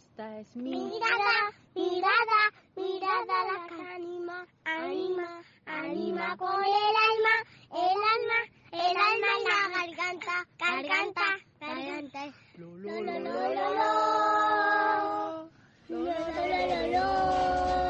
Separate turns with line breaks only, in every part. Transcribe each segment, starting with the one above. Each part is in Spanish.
Esta es mi mirada, mirada, mirada la que anima, anima, anima con el alma, el alma, el alma y la garganta, garganta, garganta. Lo, lo, lo, lo, lo, lo. Lo, lo, lo, lo, lo.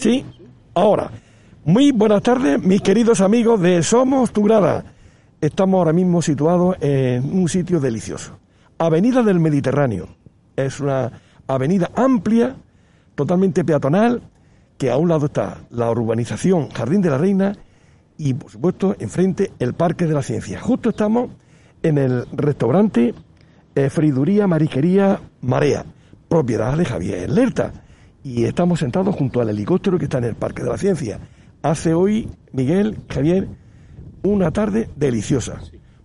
Sí, ahora. Muy buenas tardes, mis queridos amigos de Somos Tu Grada. Estamos ahora mismo situados en un sitio delicioso. Avenida del Mediterráneo. Es una avenida amplia, totalmente peatonal, que a un lado está la urbanización Jardín de la Reina y, por supuesto, enfrente el Parque de la Ciencia. Justo estamos en el restaurante Friduría Marisquería Marea, propiedad de Javier Lerta. Y estamos sentados junto al helicóptero que está en el Parque de la Ciencia. Hace hoy, Miguel, Javier, una tarde deliciosa.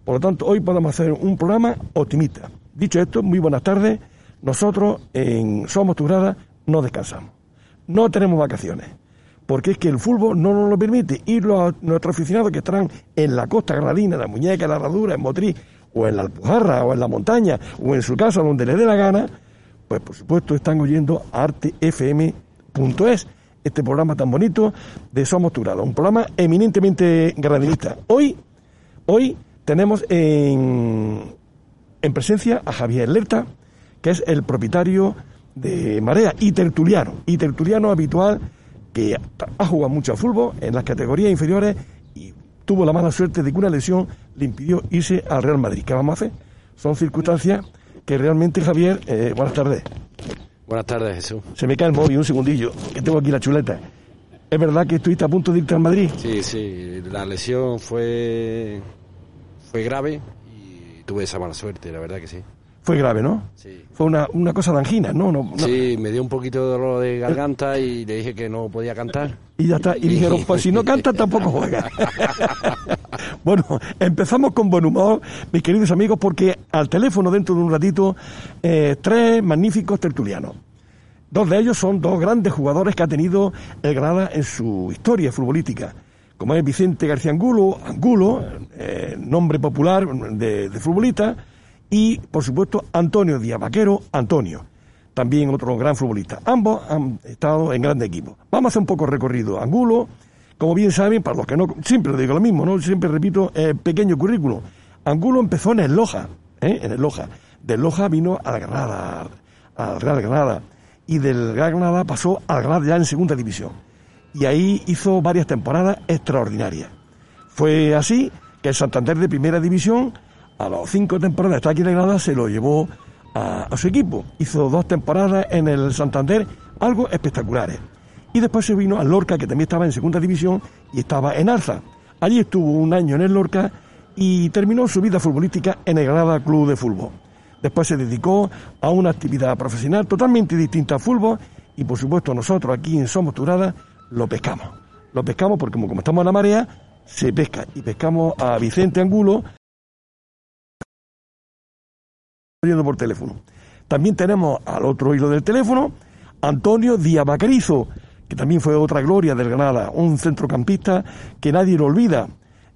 Por lo tanto, hoy podemos hacer un programa optimista. Dicho esto, muy buenas tardes. Nosotros en Somos Tu Grada no descansamos. No tenemos vacaciones. Porque es que el fútbol no nos lo permite. Y los, nuestros aficionados que estarán en la costa granadina, en la muñeca, en la herradura, en Motriz, o en la Alpujarra, o en la montaña, o en su casa, donde les dé la gana, pues por supuesto están oyendo artefm.es, este programa tan bonito de Somos Tu Grado, un programa eminentemente granadinista. Hoy, hoy tenemos en, en presencia a Javier Lerta, que es el propietario de Marea y tertuliano, y tertuliano habitual que ha jugado mucho a fútbol en las categorías inferiores y tuvo la mala suerte de que una lesión le impidió irse al Real Madrid. ¿Qué vamos a hacer? Son circunstancias que realmente, Javier, eh, buenas tardes.
Buenas tardes, Jesús.
Se me cae el móvil, un segundillo, que tengo aquí la chuleta. ¿Es verdad que estuviste a punto de irte al Madrid?
Sí, sí, la lesión fue fue grave y tuve esa mala suerte, la verdad que sí.
Fue grave, ¿no?
Sí.
Fue una, una cosa de angina, ¿no? no, no.
Sí, me dio un poquito de dolor de garganta y le dije que no podía cantar.
Y ya está. Y dijeron, pues si no canta tampoco juega. bueno, empezamos con buen humor, mis queridos amigos, porque al teléfono dentro de un ratito, eh, tres magníficos tertulianos. Dos de ellos son dos grandes jugadores que ha tenido el Granada en su historia futbolística, como es Vicente García Angulo, Angulo, eh, nombre popular de, de futbolista, y por supuesto Antonio Díaz Vaquero, Antonio también otro gran futbolista. Ambos han estado en grandes equipos. Vamos a hacer un poco recorrido. Angulo, como bien saben, para los que no, siempre lo digo lo mismo, no siempre repito, eh, pequeño currículum. Angulo empezó en el Loja, ¿eh? en el Loja. Del Loja vino a la Granada, al Real Granada, y del Real Granada pasó al Granada ya en segunda división. Y ahí hizo varias temporadas extraordinarias. Fue así que el Santander de primera división, a las cinco temporadas está aquí en Granada, se lo llevó a, a, su equipo. Hizo dos temporadas en el Santander, algo espectaculares. Y después se vino al Lorca, que también estaba en segunda división y estaba en alza. Allí estuvo un año en el Lorca y terminó su vida futbolística en el Granada Club de Fútbol. Después se dedicó a una actividad profesional totalmente distinta al fútbol y por supuesto nosotros aquí en Somos Turada lo pescamos. Lo pescamos porque como, como estamos en la marea, se pesca. Y pescamos a Vicente Angulo, por teléfono. También tenemos al otro hilo del teléfono Antonio Díaz Bacarizo, que también fue otra gloria del Granada, un centrocampista que nadie lo olvida.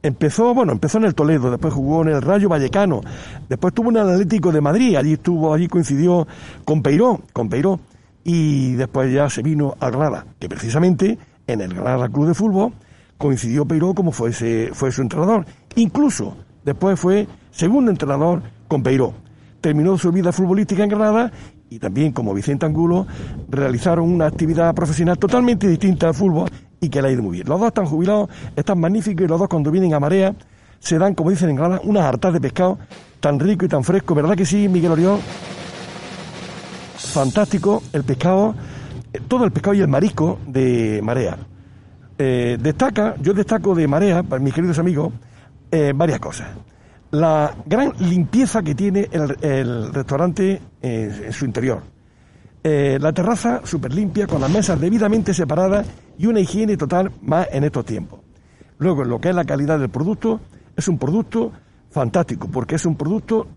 Empezó, bueno, empezó en el Toledo, después jugó en el Rayo Vallecano, después tuvo en el Atlético de Madrid, allí estuvo, allí coincidió con Peiró, con Peiró, y después ya se vino a Granada, que precisamente en el Granada Club de Fútbol coincidió Peiró como fue, fue su entrenador. Incluso después fue segundo entrenador con Peiró. Terminó su vida futbolística en Granada y también como Vicente Angulo realizaron una actividad profesional totalmente distinta al fútbol y que le ha ido muy bien. Los dos están jubilados, están magníficos y los dos cuando vienen a marea se dan, como dicen en Granada, unas hartas de pescado tan rico y tan fresco. ¿Verdad que sí, Miguel Orión? Fantástico el pescado, eh, todo el pescado y el marisco de marea. Eh, destaca, yo destaco de marea, mis queridos amigos, eh, varias cosas la gran limpieza que tiene el, restaurante en, su interior. Eh, la terraza súper limpia, con las mesas debidamente separadas y una higiene total más en estos tiempos. Luego, lo que es la calidad del producto, es un producto fantástico, porque es un producto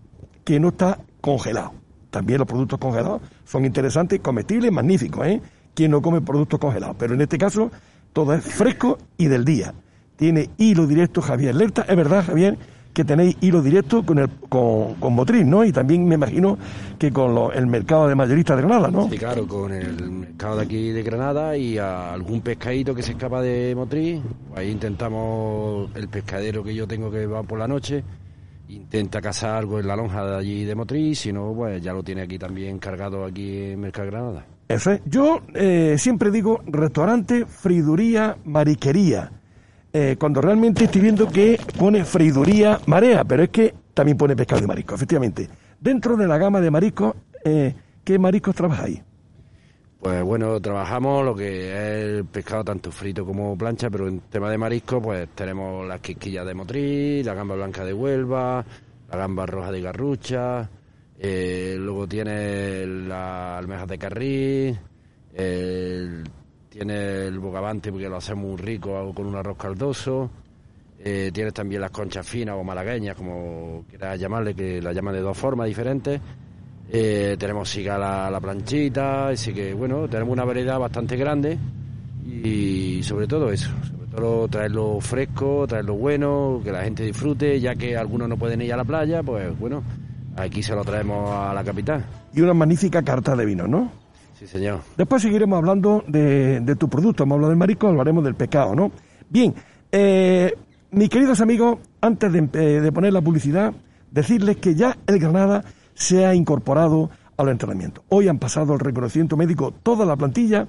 que no está congelado. También los productos congelados son interesantes, comestibles, magníficos, ¿eh? Quien no come productos congelados. Pero en este caso, todo es fresco y del día. Tiene hilo directo Javier Lerta. Es verdad, Javier, que tenéis hilo directo con, el, con, con Motriz, ¿no? Y también me imagino que con el mercado de mayoristas de Granada, ¿no?
Sí, claro, con el mercado de aquí de Granada y algún pescadito que se escapa de Motriz. Ahí intentamos, el pescadero que yo tengo que va por la noche, intenta cazar algo en la lonja de allí de Motriz, si no, pues ya lo tiene aquí también cargado aquí en Mercado de Granada.
Eso es. Yo eh, siempre digo restaurante, friduría, mariquería eh, cuando realmente estoy viendo que pone freiduría marea, pero es que también pone pescado de marisco, efectivamente. Dentro de la gama de mariscos, eh, ¿qué mariscos trabajáis?
Pues bueno, trabajamos lo que es el pescado tanto frito como plancha, pero en tema de marisco, pues tenemos las quisquillas de Motriz, la gamba blanca de Huelva, la gamba roja de Garrucha, eh, luego tiene la almejas de Carril, el tiene el bogavante porque lo hacemos muy rico con un arroz caldoso. Eh, tienes también las conchas finas o malagueñas, como quieras llamarle, que la llaman de dos formas diferentes. Eh, tenemos sigala la planchita, así que bueno, tenemos una variedad bastante grande y sobre todo eso, sobre todo traerlo fresco, traerlo bueno, que la gente disfrute, ya que algunos no pueden ir a la playa, pues bueno, aquí se lo traemos a la capital.
Y una magnífica carta de vino, ¿no? Después seguiremos hablando de, tu producto. Hemos hablado del marisco, hablaremos del pecado, ¿no? Bien, eh, mis queridos amigos, antes de, eh, de, poner la publicidad, decirles que ya el Granada se ha incorporado al entrenamiento. Hoy han pasado el reconocimiento médico toda la plantilla,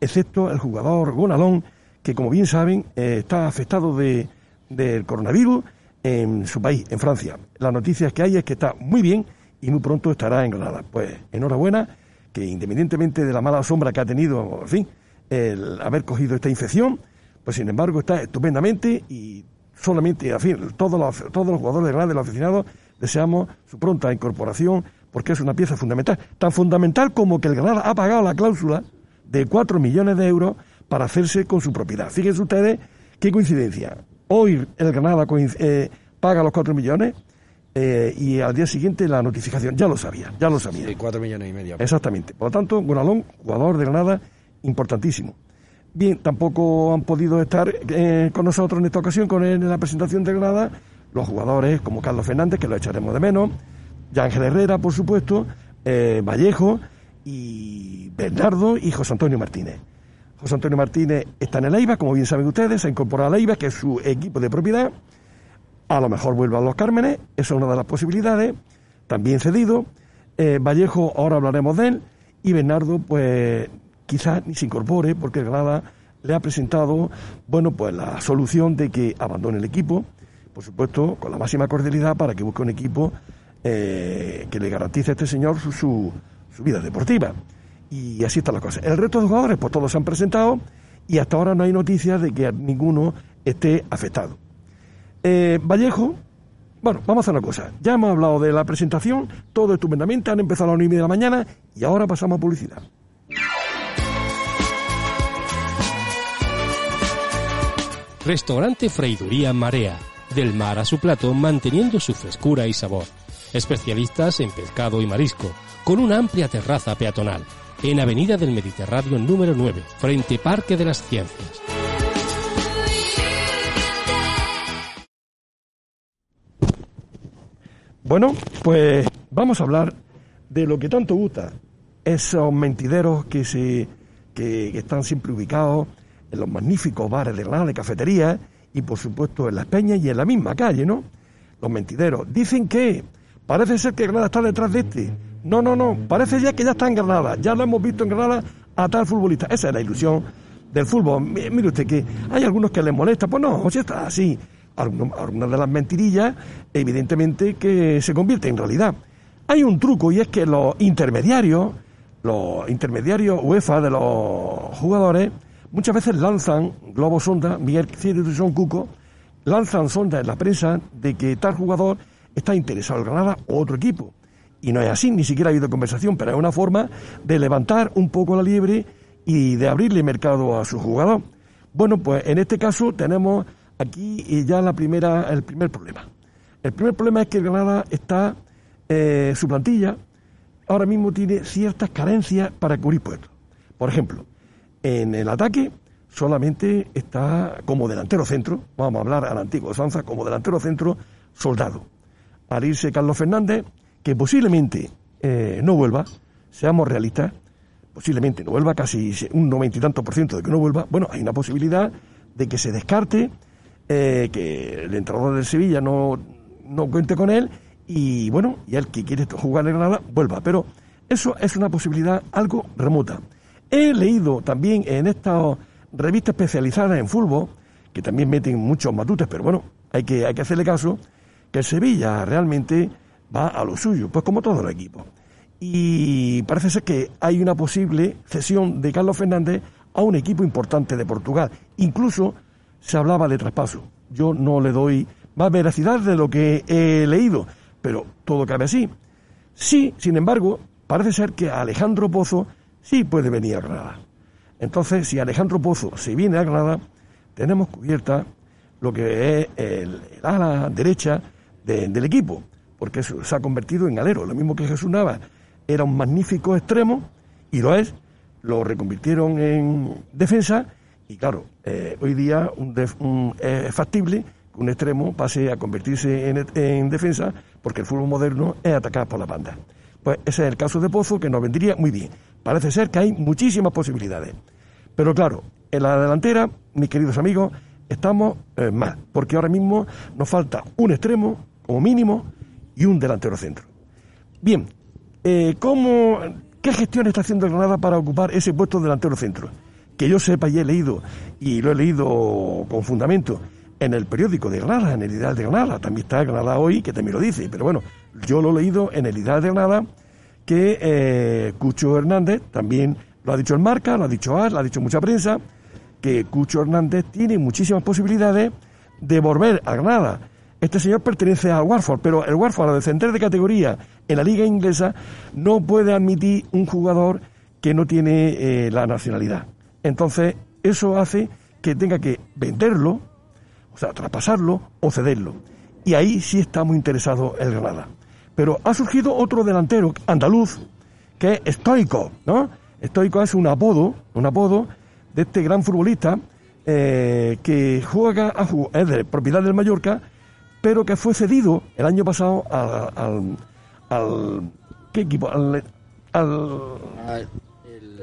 excepto el jugador Gonalón, que como bien saben eh, está afectado de, del coronavirus en su país, en Francia. Las noticias que hay es que está muy bien y muy pronto estará en Granada. Pues enhorabuena que independientemente de la mala sombra que ha tenido, en fin, el haber cogido esta infección, pues sin embargo está estupendamente y solamente, en fin, todos los, todos los jugadores de Granada, los aficionados, deseamos su pronta incorporación porque es una pieza fundamental, tan fundamental como que el Granada ha pagado la cláusula de 4 millones de euros para hacerse con su propiedad. Fíjense ustedes qué coincidencia. Hoy el Granada eh, paga los 4 millones, eh, y al día siguiente la notificación. Ya lo sabía, ya lo sabía.
Sí, cuatro millones y medio.
Exactamente. Por lo tanto, Gonalón, jugador de Granada, importantísimo. Bien, tampoco han podido estar eh, con nosotros en esta ocasión con él en la presentación de Granada los jugadores como Carlos Fernández, que lo echaremos de menos, Ángel Herrera, por supuesto, eh, Vallejo y Bernardo y José Antonio Martínez. José Antonio Martínez está en el EIVA, como bien saben ustedes, se ha incorporado a la EIVA, que es su equipo de propiedad a lo mejor vuelva a los Cármenes, esa es una de las posibilidades, también cedido. Eh, Vallejo, ahora hablaremos de él, y Bernardo, pues quizás ni se incorpore, porque Granada le ha presentado, bueno, pues la solución de que abandone el equipo, por supuesto, con la máxima cordialidad para que busque un equipo eh, que le garantice a este señor su, su, su, vida deportiva. Y así está la cosa. El resto de jugadores, pues todos se han presentado y hasta ahora no hay noticias de que ninguno esté afectado. Eh, Vallejo, bueno, vamos a hacer una cosa. Ya hemos hablado de la presentación, todo estupendamente, han empezado a las 9 de la mañana y ahora pasamos a publicidad.
Restaurante Freiduría Marea. Del mar a su plato, manteniendo su frescura y sabor. Especialistas en pescado y marisco, con una amplia terraza peatonal en Avenida del Mediterráneo número 9, frente Parque de las Ciencias.
Bueno, pues vamos a hablar de lo que tanto gusta, esos mentideros que se que, están siempre ubicados en los magníficos bares de Granada, de cafeterías y por supuesto en las peñas y en la misma calle, ¿no? Los mentideros dicen que parece ser que Granada está detrás de este. No, no, no, parece ya que ya está en Granada, ya lo hemos visto en Granada a tal futbolista. Esa es la ilusión del fútbol. Mire usted que hay algunos que les molesta, pues no, si está así algunas de las mentirillas, evidentemente que se convierte en realidad. Hay un truco y es que los intermediarios, los intermediarios UEFA de los jugadores, muchas veces lanzan globos sonda, Miguel y Son Cuco, lanzan sondas en la prensa de que tal jugador está interesado en Granada o otro equipo. Y no es así, ni siquiera ha habido conversación, pero es una forma de levantar un poco la liebre y de abrirle mercado a su jugador. Bueno, pues en este caso tenemos Aquí ya la primera, el primer problema. El primer problema es que Granada está, eh, su plantilla ahora mismo tiene ciertas carencias para cubrir puestos. Por ejemplo, en el ataque solamente está como delantero centro, vamos a hablar al antiguo Sanza, como delantero centro soldado. Al irse Carlos Fernández, que posiblemente eh, no vuelva, seamos realistas, posiblemente no vuelva, casi un noventa y tanto por ciento de que no vuelva, bueno, hay una posibilidad de que se descarte eh, que el entrenador de Sevilla no, no cuente con él y bueno, y el que quiere jugar en Granada vuelva. Pero eso es una posibilidad algo remota. He leído también en estas revistas especializadas en fútbol, que también meten muchos matutes, pero bueno, hay que, hay que hacerle caso, que el Sevilla realmente va a lo suyo, pues como todo el equipo. Y parece ser que hay una posible cesión de Carlos Fernández a un equipo importante de Portugal. Incluso se hablaba de traspaso. Yo no le doy más veracidad de lo que he leído, pero todo cabe así. Sí, sin embargo, parece ser que Alejandro Pozo sí puede venir a Granada. Entonces, si Alejandro Pozo se viene a Granada, tenemos cubierta lo que es el, ala derecha del equipo, porque se ha convertido en alero, lo mismo que Jesús Nava era un magnífico extremo, y lo es, lo reconvirtieron en defensa, y claro, eh, hoy día un es factible que un extremo pase a convertirse en, defensa porque el fútbol moderno es atacar por la banda. Pues ese es el caso de Pozo que nos vendría muy bien. Parece ser que hay muchísimas posibilidades. Pero claro, en la delantera, mis queridos amigos, estamos eh, mal, porque ahora mismo nos falta un extremo como mínimo y un delantero centro. Bien, eh, ¿cómo, ¿qué gestión está haciendo Granada para ocupar ese puesto de delantero centro? Que yo sepa y he leído, y lo he leído con fundamento, en el periódico de Granada, en el Ideal de Granada, también está Granada hoy, que también lo dice, pero bueno, yo lo he leído en el Ideal de Granada, que eh, Cucho Hernández, también lo ha dicho el Marca, lo ha dicho AR, lo ha dicho mucha prensa, que Cucho Hernández tiene muchísimas posibilidades de volver a Granada. Este señor pertenece al Warford, pero el Warford, al descender de categoría en la liga inglesa, no puede admitir un jugador que no tiene eh, la nacionalidad. Entonces, eso hace que tenga que venderlo, o sea, traspasarlo o cederlo. Y ahí sí está muy interesado el Granada. Pero ha surgido otro delantero andaluz, que es Stoico, ¿no? Stoico es un apodo, un apodo de este gran futbolista eh, que juega, a, es de propiedad del Mallorca, pero que fue cedido el año pasado al, al, ¿qué equipo? al, al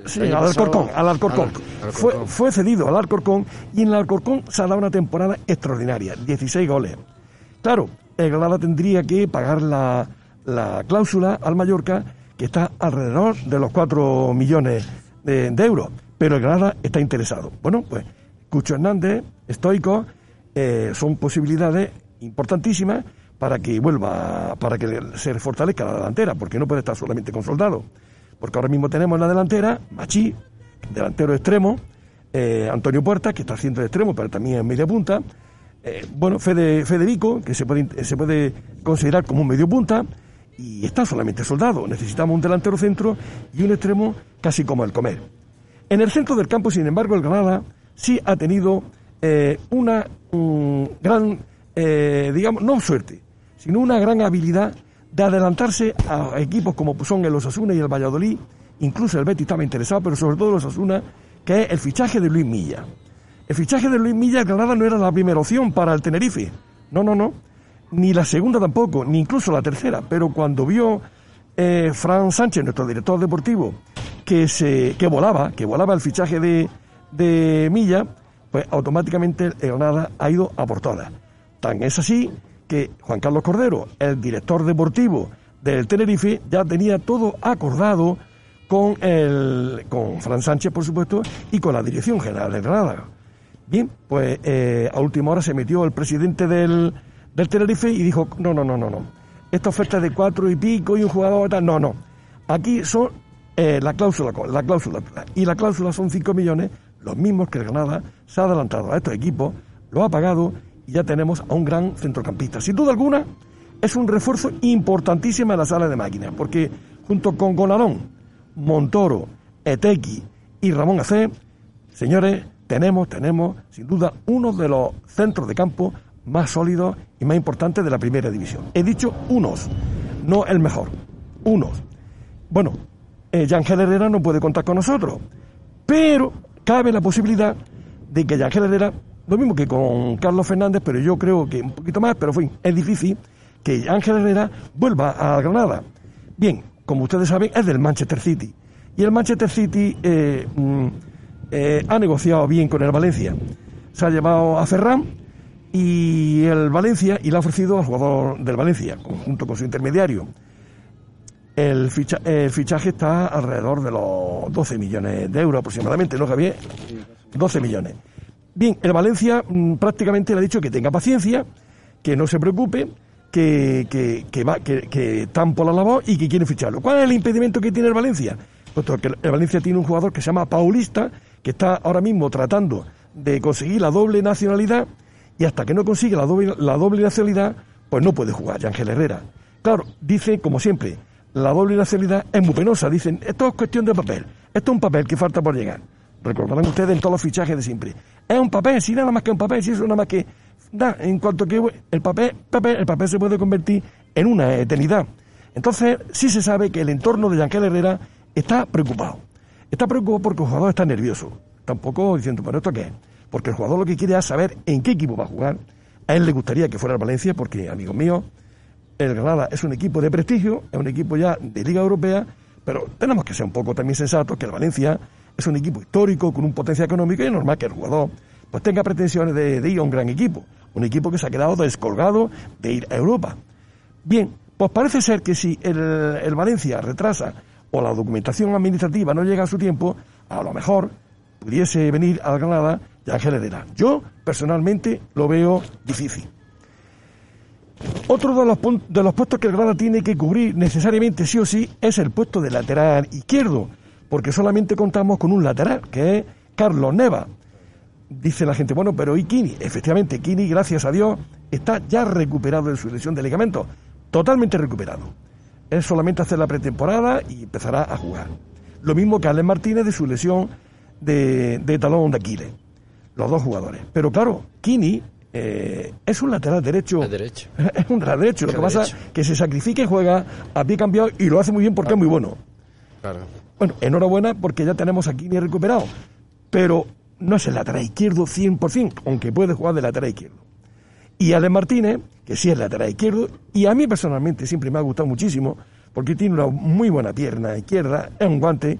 Sí, al Alcorcón, al Alcorcón. Fue, fue cedido al Alcorcón y en el Alcorcón se ha dado una temporada extraordinaria, 16 goles. Claro, el Granada tendría que pagar la, la cláusula al Mallorca, que está alrededor de los 4 millones de, euros, pero el Granada está interesado. Bueno, pues Cucho Hernández, Estoico, eh, son posibilidades importantísimas para que vuelva, para que se fortalezca la delantera, porque no puede estar solamente con soldados porque ahora mismo tenemos en la delantera Machi, delantero extremo, eh, Antonio Puerta, que está haciendo de extremo, pero también es media punta, eh, bueno, Fede, Federico, que se puede, se puede considerar como un medio punta, y está solamente soldado. Necesitamos un delantero centro y un extremo casi como el comer. En el centro del campo, sin embargo, el Granada sí ha tenido eh, una gran, digamos, no suerte, sino una gran habilidad de adelantarse a equipos como son el Osasuna y el Valladolid incluso el Betis estaba interesado, pero sobre todo los Osasuna, que es el fichaje de Luis Milla. El fichaje de Luis Milla, Granada no era la primera opción para el Tenerife. No, no, no. Ni la segunda tampoco, ni incluso la tercera. Pero cuando vio eh, Fran Sánchez, nuestro director deportivo, que se que volaba, que volaba el fichaje de, Milla, pues automáticamente el Granada ha ido a por. Tan es así que Juan Carlos Cordero, el director deportivo del Tenerife, ya tenía todo acordado con el con Fran Sánchez, por supuesto, y con la Dirección General de Granada. Bien, pues eh, a última hora se metió el presidente del, del Tenerife y dijo, no, no, no, no, no. Esta oferta de cuatro y pico y un jugador tal, no, no. Aquí son eh, la cláusula, la cláusula, y la cláusula son cinco millones, los mismos que el Granada se ha adelantado a estos equipos, lo ha pagado y ya tenemos a un gran centrocampista. Sin duda alguna, es un refuerzo importantísimo en la sala de máquinas, porque junto con Gonalón, Montoro, Etequi y Ramón Acé, señores, tenemos, tenemos, sin duda, uno de los centros de campo más sólidos y más importantes de la primera división. He dicho unos, no el mejor, unos. Bueno, eh, Yangel Herrera no puede contar con nosotros, pero cabe la posibilidad de que Yangel Herrera lo mismo que con Carlos Fernández, pero yo creo que un poquito más, pero fin, es difícil que Ángel Herrera vuelva a Granada. Bien, como ustedes saben, es del Manchester City. Y el Manchester City eh, mm, eh, ha negociado bien con el Valencia. Se ha llevado a Ferran y el Valencia y le ha ofrecido al jugador del Valencia, junto con su intermediario. El, el fichaje está alrededor de los 12 millones de euros aproximadamente, ¿no, Javier? 12 millones. Bien, el Valencia mm, prácticamente le ha dicho que tenga paciencia, que no se preocupe, que, que, que, va, que, que están por la labor y que quieren ficharlo. ¿Cuál es el impedimento que tiene el Valencia? Puesto que el Valencia tiene un jugador que se llama Paulista, que está ahora mismo tratando de conseguir la doble nacionalidad y hasta que no consigue la doble, la doble nacionalidad, pues no puede jugar Ángel Herrera. Claro, dice, como siempre, la doble nacionalidad es muy penosa. Dicen, esto es cuestión de papel. Esto es un papel que falta por llegar. Recordarán ustedes en todos los fichajes de siempre. Es un papel, si nada más que un papel, si eso nada más que da, en cuanto que el papel, papel, el papel se puede convertir en una eternidad. Entonces, sí se sabe que el entorno de Yankel Herrera está preocupado. Está preocupado porque el jugador está nervioso. Tampoco diciendo, ¿pero esto qué es? Porque el jugador lo que quiere es saber en qué equipo va a jugar. A él le gustaría que fuera el Valencia, porque, amigos míos, el Granada es un equipo de prestigio, es un equipo ya de Liga Europea, pero tenemos que ser un poco también sensatos que el Valencia es un equipo histórico con un potencial económico y es normal que el jugador pues tenga pretensiones de, ir a un gran equipo, un equipo que se ha quedado descolgado de ir a Europa. Bien, pues parece ser que si el, Valencia retrasa o la documentación administrativa no llega a su tiempo, a lo mejor pudiese venir a la Granada y Ángel Herrera. Yo, personalmente, lo veo difícil. Otro de los, de los puestos que el Granada tiene que cubrir necesariamente sí o sí es el puesto de lateral izquierdo, porque solamente contamos con un lateral, que es Carlos Neva. Dice la gente, bueno, pero ¿y Kini? Efectivamente, Kini, gracias a Dios, está ya recuperado de su lesión de ligamento, totalmente recuperado. Es solamente hacer la pretemporada y empezará a jugar. Lo mismo que Alex Martínez de su lesión de, talón de Aquiles. Los dos jugadores. Pero claro, Kini eh, es un lateral derecho.
derecho.
Es un lateral derecho. Lo que pasa es que se sacrifica y juega a pie cambiado y lo hace muy bien porque es muy bueno.
Claro.
Bueno, enhorabuena porque ya tenemos a Kini recuperado. Pero no es el lateral izquierdo 100%, aunque puede jugar de lateral izquierdo. Y Alex Martínez, que sí es lateral izquierdo, y a mí personalmente siempre me ha gustado muchísimo, porque tiene una muy buena pierna izquierda, es un guante,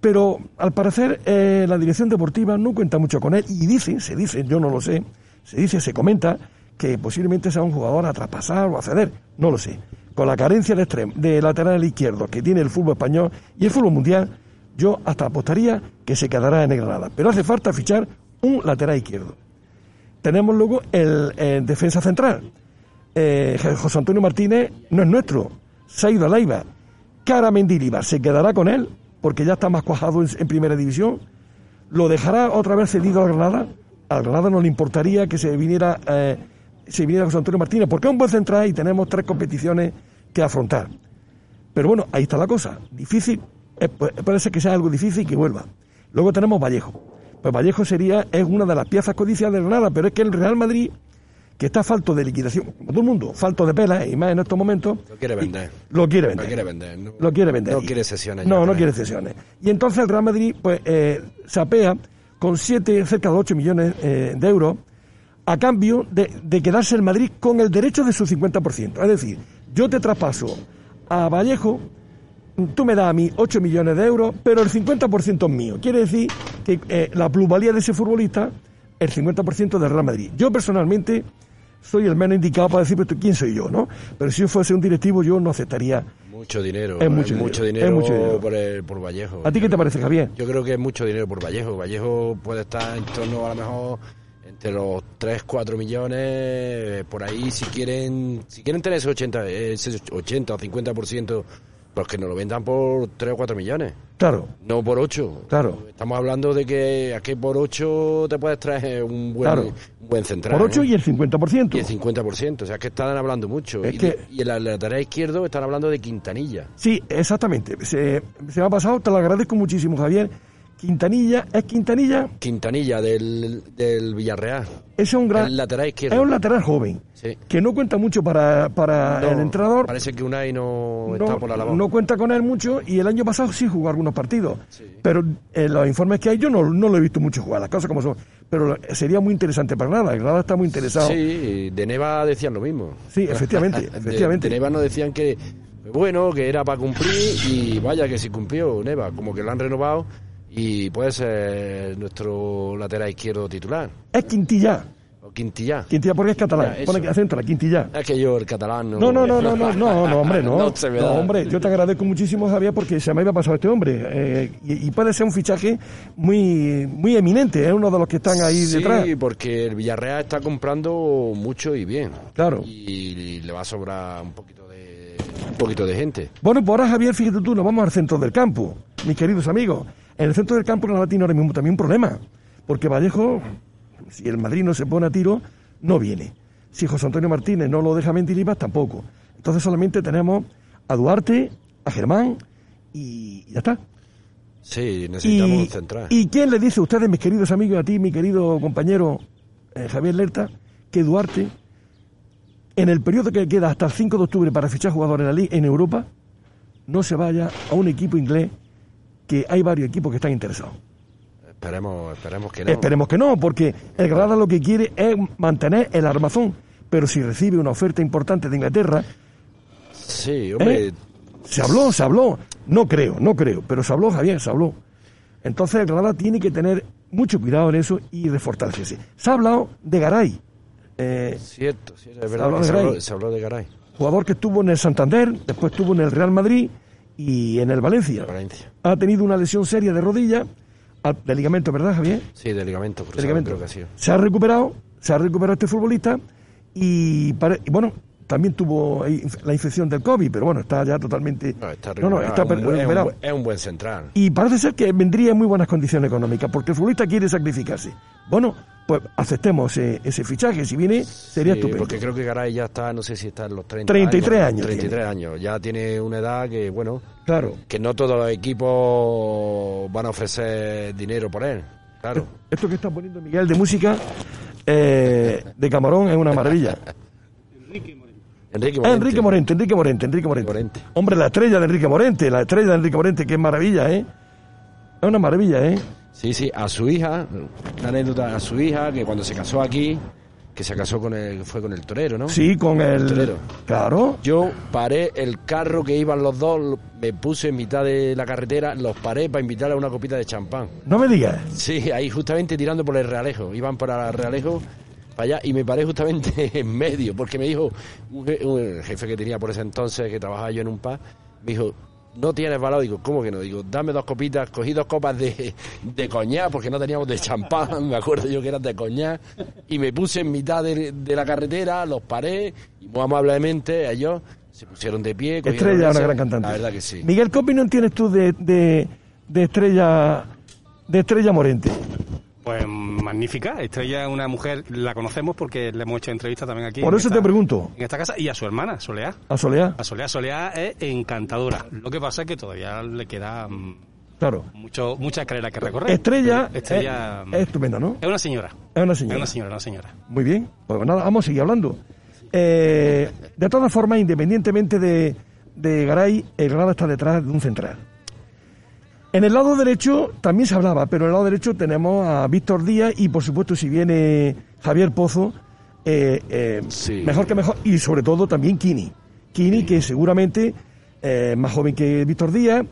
pero al parecer eh, la dirección deportiva no cuenta mucho con él, y dice, se dice, yo no lo sé, se dice, se comenta, que posiblemente sea un jugador a traspasar o a ceder, no lo sé. Con la carencia de, lateral izquierdo que tiene el fútbol español y el fútbol mundial, yo hasta apostaría que se quedará en Granada. Pero hace falta fichar un lateral izquierdo. Tenemos luego el, defensa central. Eh, José Antonio Martínez no es nuestro, se ha ido a Laiva. Cara Mendilibar se quedará con él porque ya está más cuajado en, primera división. Lo dejará otra vez cedido a Granada. A Granada no le importaría que se viniera, eh, se viniera José Antonio Martínez porque es un buen central y tenemos tres competiciones que afrontar. Pero bueno, ahí está la cosa. Difícil, eh, ser que sea algo difícil y que vuelva. Luego tenemos Vallejo. Pues Vallejo sería, es una de las piezas codiciadas de Granada, pero es que el Real Madrid que está falto de liquidación, como todo el mundo, falto de pelas, y más en estos momentos.
Lo quiere vender.
Lo quiere vender.
Lo quiere vender. No,
Lo quiere vender.
No quiere sesiones.
No, no quiere cesiones. Y entonces el Real Madrid, pues, eh, se apea con 7, cerca de 8 millones eh, de euros a cambio de, de quedarse el Madrid con el derecho de su 50%. Es decir, yo te traspaso a Vallejo, tú me das a mí 8 millones de euros, pero el 50% es mío. Quiere decir que eh, la plusvalía de ese futbolista, el 50% del Real Madrid. Yo personalmente soy el menos indicado para decir pero quién soy yo, ¿no? Pero si yo fuese un directivo, yo no aceptaría.
Mucho dinero.
Es mucho dinero,
dinero,
es mucho dinero.
Por, el- por Vallejo.
¿A ti qué te parece, Javier?
Yo creo que es mucho dinero por Vallejo. Vallejo puede estar en torno a lo mejor entre los 3, 4 millones, eh, por ahí si quieren si quieren tener ese 80, eh, ese 80 o 50%, pues que nos lo vendan por 3 o 4 millones,
Claro,
no por 8.
Claro.
Estamos hablando de que aquí por 8 te puedes traer un buen,
Claro.
un buen central.
por 8
¿eh?
y el 50%.
Y el 50%, o sea, es que están hablando mucho.
Es
y,
que-
de- y en la lateral izquierdo están hablando de Quintanilla.
Sí, exactamente. Se, se me ha pasado, te lo agradezco muchísimo, Javier. Quintanilla, ¿es Quintanilla?
Quintanilla del, del Villarreal.
Ese es un gran.
El lateral izquierdo.
Es un lateral joven.
Sí.
Que no cuenta mucho para, para
No,
el entrenador.
Parece que Unai no,
no,
está por la labor.
no cuenta con él mucho y el año pasado sí jugó algunos partidos. Pero en los informes que hay yo no, no lo he visto mucho jugar, las cosas como son. Pero sería muy interesante para nada. El Granada está muy interesado.
Sí, de Neva decían lo mismo.
Sí, efectivamente, efectivamente.
De, Neva nos decían que, bueno, que era para cumplir y vaya que sí cumplió Neva, como que lo han renovado y puede ser nuestro lateral izquierdo titular.
Es Quintilla.
O Quintilla.
Quintilla porque es catalán. Pone acento la Quintilla.
Es que yo el catalán no...
No, no, no, no, no, no, no, hombre, no.
No
hombre, yo te agradezco muchísimo, Javier, porque se me había pasado este hombre. eh, y, y puede ser un fichaje muy muy eminente, es uno de los que están ahí
sí,
detrás.
porque el Villarreal está comprando mucho y bien.
Claro.
Y le va a sobrar un poquito de un poquito de gente.
Bueno, pues ahora, Javier, fíjate tú, nos vamos al centro del campo, mis queridos amigos. En el centro del campo, el tiene ahora mismo también un problema. Porque Vallejo, si el Madrid no se pone a tiro, no viene. Si José Antonio Martínez no lo deja Mendilibar, tampoco. Entonces solamente tenemos a Duarte, a Germán y ya está.
Sí, necesitamos
Y,
un central.
¿Y quién le dice a ustedes, mis queridos amigos, a ti, mi querido compañero eh, Javier Lerta, que Duarte, en el periodo que queda hasta el 5 de octubre para fichar jugadores en la liga en Europa, no se vaya a un equipo inglés que hay varios equipos que están interesados?
Esperemos, esperemos que no.
Esperemos que no, porque el Granada lo que quiere es mantener el armazón, pero si recibe una oferta importante de Inglaterra,
Sí, hombre,
¿Eh? se habló, se habló, no creo, no creo, pero se habló, Javier, se habló. Entonces el Granada tiene que tener mucho cuidado en eso y refortalecerse. Se ha hablado de Garay, eh,
cierto, cierto, es
Se
verdad
habló
que se habló, se habló de Garay,
jugador que estuvo en el Santander, después estuvo en el Real Madrid y en el Valencia.
Valencia.
Ha tenido una lesión seria de rodilla, al- de ligamento, ¿verdad, Javier?
Sí, de ligamento cruzado,
De ligamento.
creo que ha sido.
Se ha recuperado, se ha recuperado este futbolista y, y bueno, también tuvo la infección del COVID, pero bueno, está ya totalmente...
No, está
no, no,
recuperado,
está
es, un, buen- es un
recuperado.
buen- es un buen central.
Y parece ser que vendría en muy buenas condiciones económicas, porque el futbolista quiere sacrificarse. Bueno, pues aceptemos ese, ese fichaje, si viene, sería
Sí,
estupendo.
porque creo que Garay ya está, no sé si está en los 30
33 años
33 años. Ya tiene una edad que, bueno,
Claro.
que no todos los equipos van a ofrecer dinero por él. Claro.
Esto que está poniendo Miguel de música eh, de Camarón es una maravilla.
Enrique Morente.
Enrique Morente, Enrique Morente, Enrique Morente.
Morente.
Hombre, la estrella de Enrique Morente, la estrella de Enrique Morente, qué maravilla, ¿eh? Es una maravilla, ¿eh?
Sí, sí, a su hija, una anécdota a su hija, que cuando se casó aquí, que se casó con el, fue con el torero, ¿no?
Sí, con el...
Torero.
Claro.
Yo paré el carro que iban los dos, me puse en mitad de la carretera, los paré para invitarle a una copita de champán.
No me digas.
Sí, ahí justamente tirando por el Realejo. Iban para el Realejo, para allá, y me paré justamente en medio, porque me dijo un, je- un jefe que tenía por ese entonces, que trabajaba yo en un pub, me dijo, no tienes valor. Digo, ¿cómo que no? Digo, dame dos copitas, cogí dos copas de, de coñac, porque no teníamos de champán, me acuerdo yo que eran de coñac, y me puse en mitad de, de la carretera, los paré, y muy amablemente ellos se pusieron de pie.
Estrella, una gran cantante.
La verdad que sí.
Miguel, ¿qué opinión tienes tú de, de, de Estrella de Estrella Morente?
Pues magnífica. Estrella es una mujer, la conocemos porque le hemos hecho entrevistas también aquí.
Por eso
esta-
te pregunto,
En esta casa y a su hermana, Soleá.
a Soledad.
A Soleá, Soleá es encantadora. Lo que pasa es que todavía le queda mm,
Claro.
Mucho, mucha carrera que recorrer.
Estrella,
Estrella
es, es estupenda, ¿no?
es una señora.
Es una
Es
señora.
una señora, una señora.
Muy bien, pues nada, vamos a seguir hablando. Eh, de todas formas, independientemente de, de Garay, el Granada está detrás de un central. En el lado derecho también se hablaba, pero en el lado derecho tenemos a Víctor Díaz y, por supuesto, si viene Javier Pozo, eh, eh,
Sí.
mejor que mejor, y sobre todo también Kini. Kini, que seguramente eh, más joven que Víctor Díaz,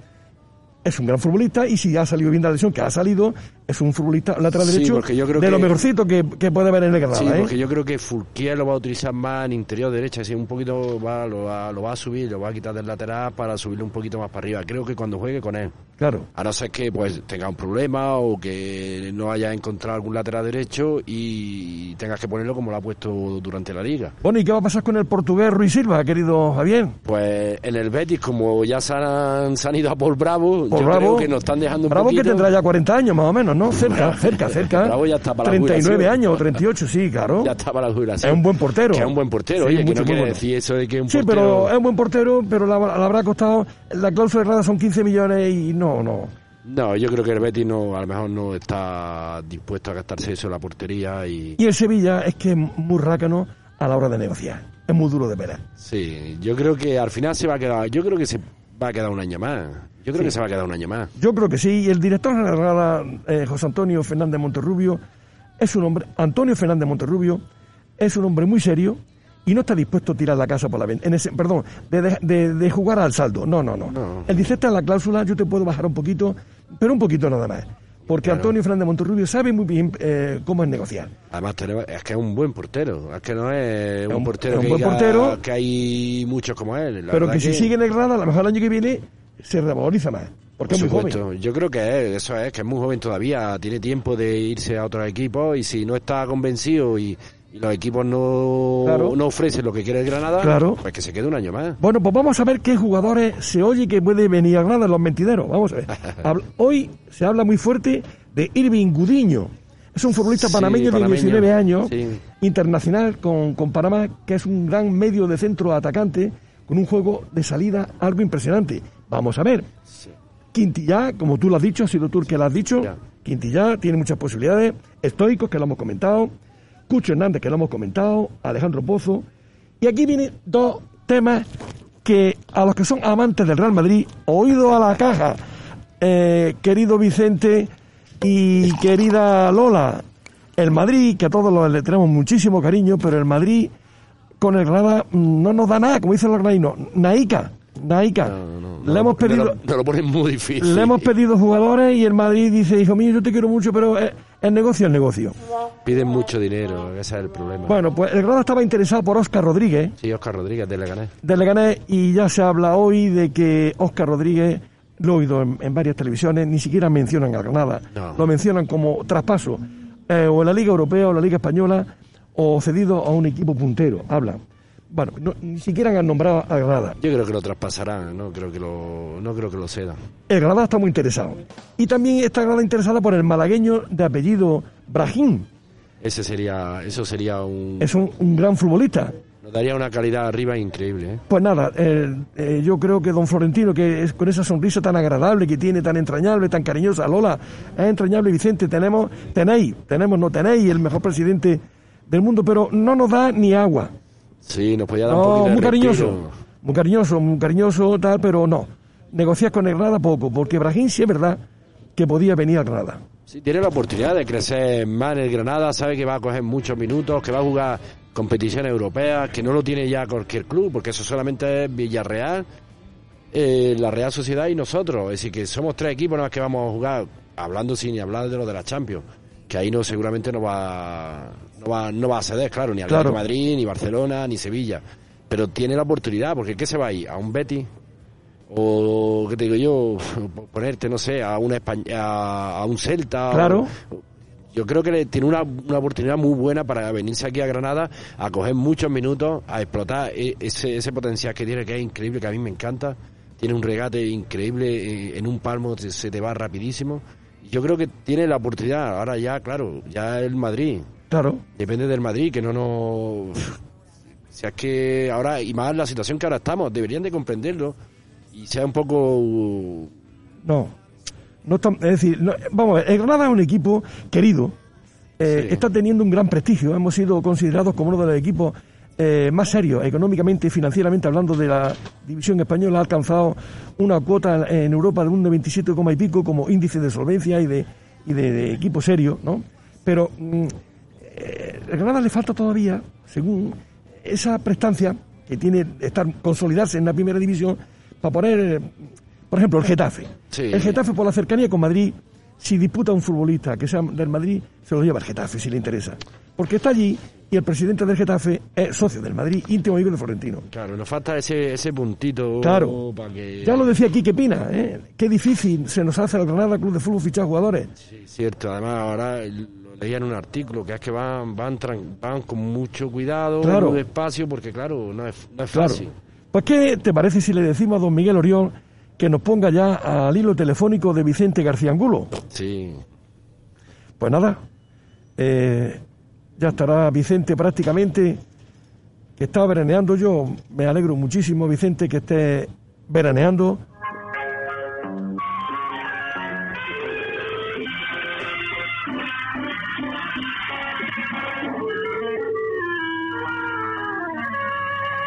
es un gran futbolista y si ha salido bien de la lesión, que ha salido, es un futbolista lateral
Sí,
derecho
porque yo creo
de lo
que-
mejorcito que, que puede haber en el Granada.
Sí,
¿eh?
porque yo creo que Fulquier lo va a utilizar más en interior derecha, así un poquito va, lo, va, lo va a subir, lo va a quitar del lateral para subirlo un poquito más para arriba. Creo que cuando juegue con él.
Claro.
A no ser que pues tenga un problema o que no haya encontrado algún lateral derecho y tengas que ponerlo como lo ha puesto durante la liga.
Bueno, ¿y qué va a pasar con el portugués Ruiz Silva, querido Javier?
Pues en el Betis, como ya se han, se han ido a por Bravo,
Por
yo
Bravo,
creo que nos están dejando un
Bravo
poquito...
que tendrá ya 40 años más o menos, ¿no? Cerca, cerca, cerca.
Bravo ya está para la
39
jubilación.
años o 38, sí, claro.
Ya está para la jubilación.
Es un buen portero.
Que es un buen portero,
Sí,
oye, que
mucho,
no
muy
quiere
bueno.
decir eso de que un
Sí,
portero...
pero es un buen portero, pero la- le habrá costado, la cláusula de son 15 millones y no, no.
No, yo creo que el Betis no, a lo mejor no está dispuesto a gastarse eso en la portería y...
Y el Sevilla es que es muy rácano a la hora de negociar. Es muy duro de ver.
Sí, yo creo que al final se va a quedar... Yo creo que se va a quedar un año más. Yo creo que se va a quedar un año más.
Yo creo que sí. Y el director general de eh, José Antonio Fernández Monterrubio, es un hombre, Antonio Fernández Monterrubio, es un hombre muy serio y no está dispuesto a tirar la casa por la venta. En ese, perdón, de- de jugar al saldo. No, no, no.
No.
Él dice, esta es la cláusula, yo te puedo bajar un poquito, pero un poquito nada más. Porque Antonio Fernández Monterrubio sabe muy bien eh, cómo es negociar.
Además, tenemos- es que es un buen portero. Es que no es un,
un-
portero,
es un
que,
buen portero.
que hay muchos como él. La
pero que si sigue en el Granada, a lo mejor el año que viene se revaloriza más. Porque
Por
es muy
supuesto,
joven.
yo creo que es, eso es, que es muy joven todavía, tiene tiempo de irse a otros equipos y si no está convencido y, y los equipos no,
Claro.
no ofrecen lo que quiere el Granada,
Claro.
pues que se quede un año más.
Bueno, pues vamos a ver qué jugadores se oye que puede venir a Granada los mentideros. Vamos a ver. Hoy se habla muy fuerte de Irving Gudiño. Es un futbolista
Sí,
panameño, de 19 años,
Sí.
internacional con, con Panamá, que es un gran medio de centro atacante, con un juego de salida algo impresionante. Vamos a ver. Quintillá, como tú lo has dicho, ha sido tú el que lo has dicho.
Ya.
Quintillá tiene muchas posibilidades. Estoicos, que lo hemos comentado. Cucho Hernández, que lo hemos comentado. Alejandro Pozo. Y aquí vienen dos temas que a los que son amantes del Real Madrid, oído a la caja, eh, querido Vicente y querida Lola, el Madrid, que a todos los le tenemos muchísimo cariño, pero el Madrid con el Granada mm, no nos da nada, como dicen los graninos, naica,
No, no,
le hemos pedido...
lo- no lo ponen muy difícil.
Le hemos pedido jugadores y el Madrid dice, hijo mío, yo te quiero mucho, pero eh, el negocio es negocio.
Piden mucho dinero, ese es el problema.
Bueno, pues el Granada estaba interesado por Óscar Rodríguez,
Sí, Oscar Rodríguez de Leganés.
de Leganés, y ya se habla hoy de que Óscar Rodríguez, lo he oído en, en varias televisiones, ni siquiera mencionan al Granada, lo mencionan como traspaso, eh, o en la Liga Europea o la Liga Española, o cedido a un equipo puntero, hablan. Bueno, no- ni siquiera han nombrado al Granada.
Yo creo que lo traspasarán, no creo que lo, no creo que lo cedan.
El Granada está muy interesado. Y también está Granada interesada por el malagueño de apellido Brahim.
Ese sería, eso sería un,
Es un, un gran futbolista.
nos daría una calidad arriba increíble, ¿eh?
Pues nada, eh, eh, yo creo que don Florentino, que es con esa sonrisa tan agradable que tiene, tan entrañable, tan cariñosa, Lola, es entrañable, Vicente, tenemos, tenéis, tenemos, no tenéis, el mejor presidente del mundo, pero no nos da ni agua.
Sí, nos podía dar un
No,
poquito de
muy cariñoso, muy cariñoso, muy cariñoso, tal, pero no. Negociar con el Granada poco, porque Brahim sí es verdad que podía venir al Granada.
Sí, tiene la oportunidad de crecer más en el Granada, sabe que va a coger muchos minutos, que va a jugar competiciones europeas, que no lo tiene ya cualquier club, porque eso solamente es Villarreal, eh, la Real Sociedad y nosotros. Es decir, que somos tres equipos nada más que vamos a jugar, hablando sin ni hablar de lo de la Champions, que ahí no seguramente no va, no va, no va a ceder, claro, ni al
Claro.
Madrid, ni Barcelona, ni Sevilla. Pero tiene la oportunidad, porque ¿qué se va a ir? ¿A un Betis? o qué te digo yo ponerte no sé a una Españ- a, a un Celta
Claro.
o- yo creo que le- tiene una, una oportunidad muy buena para venirse aquí a Granada a coger muchos minutos a explotar e- ese, ese potencial que tiene que es increíble que a mí me encanta tiene un regate increíble eh, en un palmo se te va rapidísimo yo creo que tiene la oportunidad ahora ya claro ya el Madrid
Claro.
depende del Madrid, que no nos... O sea, es que ahora, y más la situación que ahora estamos, deberían de comprenderlo y sea un poco...
No. No está- es decir, no- vamos a ver, el Granada es un equipo querido, eh,
Sí.
está teniendo un gran prestigio. Hemos sido considerados como uno de los equipos eh, más serios, económicamente y financieramente hablando de la división española. Ha alcanzado una cuota en Europa de un 27, coma y pico como índice de solvencia y de, y de, de equipo serio, ¿no? Pero mm, eh, el Granada le falta todavía, según esa prestancia que tiene estar consolidarse en la primera división, para poner, por ejemplo, el Getafe.
Sí.
El Getafe por la cercanía con Madrid, si disputa un futbolista que sea del Madrid, se lo lleva el Getafe si le interesa. Porque está allí y el presidente del Getafe es socio del Madrid, íntimo amigo de Florentino.
Claro, nos falta ese, ese puntito
Claro.
para que...
Ya lo decía Quique Pina, ¿eh? qué difícil se nos hace al Granada Club de Fútbol fichar jugadores.
Sí, cierto. Además, ahora lo leía en un artículo que es que van van, van con mucho cuidado,
Claro.
muy despacio, porque claro, no es, no es
Claro.
fácil.
Pues, ¿qué te parece si le decimos a don Miguel Orión que nos ponga ya al hilo telefónico de Vicente García Angulo?
Sí.
Pues nada, eh, ya estará Vicente prácticamente, que está veraneando yo. Me alegro muchísimo, Vicente, que esté veraneando.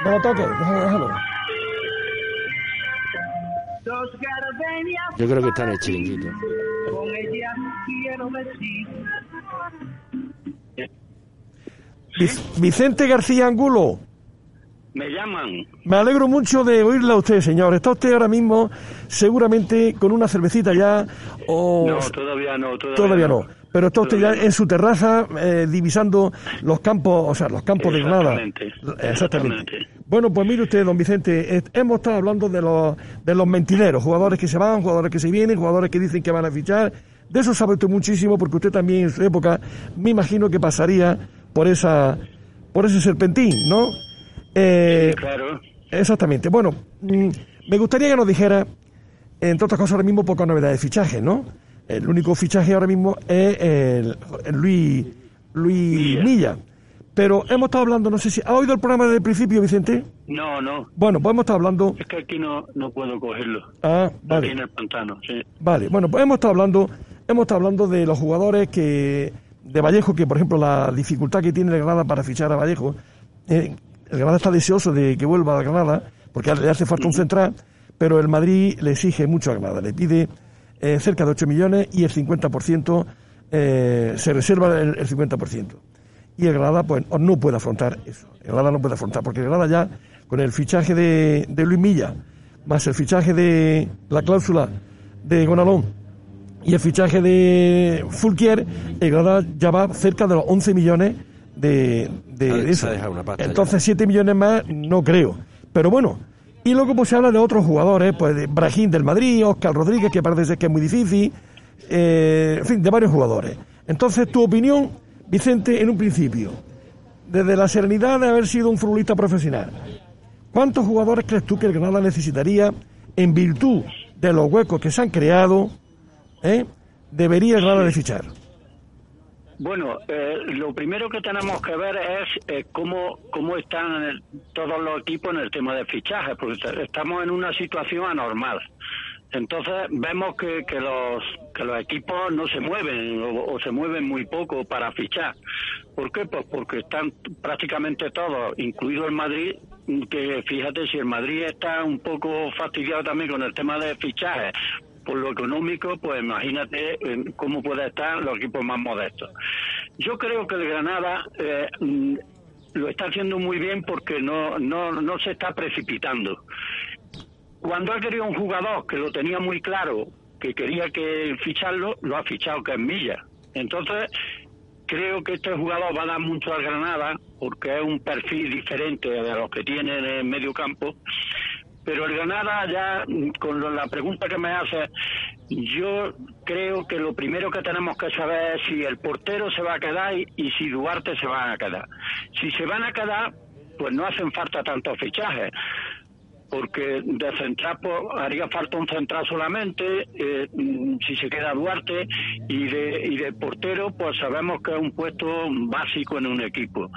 No lo toques, déjalo, déjalo.
Yo creo que está en el chiringuito.
con ellas quiero decir
Vicente García Angulo.
me llaman
Me alegro mucho de oírle a usted, señor. Está usted ahora mismo seguramente con una cervecita ya o...
no todavía no todavía,
Todavía no. Pero está usted ya
no.
en su terraza eh, divisando los campos, o sea, los campos de Granada.
Exactamente,
Exactamente. Bueno, pues mire usted, don Vicente, eh, hemos estado hablando de los, de los mentineros, jugadores que se van, jugadores que se vienen, jugadores que dicen que van a fichar. De eso sabe usted muchísimo, porque usted también en su época, me imagino que pasaría por esa, por ese serpentín, ¿no? Eh,
claro
Exactamente. Bueno, mm, me gustaría que nos dijera, entre otras cosas, ahora mismo pocas novedades de fichaje, ¿no? El único fichaje ahora mismo es el, el Luis, Luis Milla. Pero hemos estado hablando, no sé si... ¿Ha oído el programa desde el principio, Vicente?
no no
Bueno, pues hemos estado hablando...
es que aquí no no puedo cogerlo
Ah,
aquí en
vale.
el pantano sí
Vale, bueno, pues hemos estado hablando, hemos estado hablando de los jugadores que de Vallejo, que por ejemplo la dificultad que tiene el Granada para fichar a Vallejo, eh, el Granada está deseoso de que vuelva a Granada, porque le hace falta un central, pero el Madrid le exige mucho a Granada, le pide eh, cerca de 8 millones y el 50% eh, se reserva el, el 50%. Y el Granada pues no puede afrontar eso. El Granada no puede afrontar, porque el Granada ya, con el fichaje de, de Luis Milla, más el fichaje de la cláusula de Gonalón y el fichaje de Fulquier, el Granada ya va cerca de los 11 millones de, de
ha
eso. Entonces 7 millones más no creo. Pero bueno, y luego pues se habla de otros jugadores, pues de Brahim del Madrid, Oscar Rodríguez, que parece ser que es muy difícil, eh, en fin, de varios jugadores. Entonces, tu opinión, Vicente, en un principio, desde la serenidad de haber sido un futbolista profesional, ¿cuántos jugadores crees tú que el Granada necesitaría en virtud de los huecos que se han creado? Eh, debería el de fichar.
Bueno, eh, lo primero que tenemos que ver es eh, cómo, cómo están todos los equipos en el tema de fichaje, porque estamos en una situación anormal. Entonces vemos que, que los que los equipos no se mueven o, o se mueven muy poco para fichar. ¿Por qué? Pues porque están prácticamente todos, incluido el Madrid, que fíjate si el Madrid está un poco fastidiado también con el tema de fichaje por lo económico, pues imagínate eh, cómo puede estar los equipos más modestos. Yo creo que el Granada eh, mm, lo está haciendo muy bien porque no, no, no se está precipitando. Cuando ha querido un jugador que lo tenía muy claro, que quería que ficharlo, lo ha fichado, que es Milla. Entonces, creo que este jugador va a dar mucho al Granada porque es un perfil diferente de los que tiene en el medio campo. Pero el Granada ya, con la pregunta que me hace, yo creo que lo primero que tenemos que saber es si el portero se va a quedar y, si Duarte se va a quedar. Si se van a quedar, pues no hacen falta tantos fichajes porque de central pues, haría falta un central solamente eh, si se queda Duarte y de y de portero pues sabemos que es un puesto básico en un equipo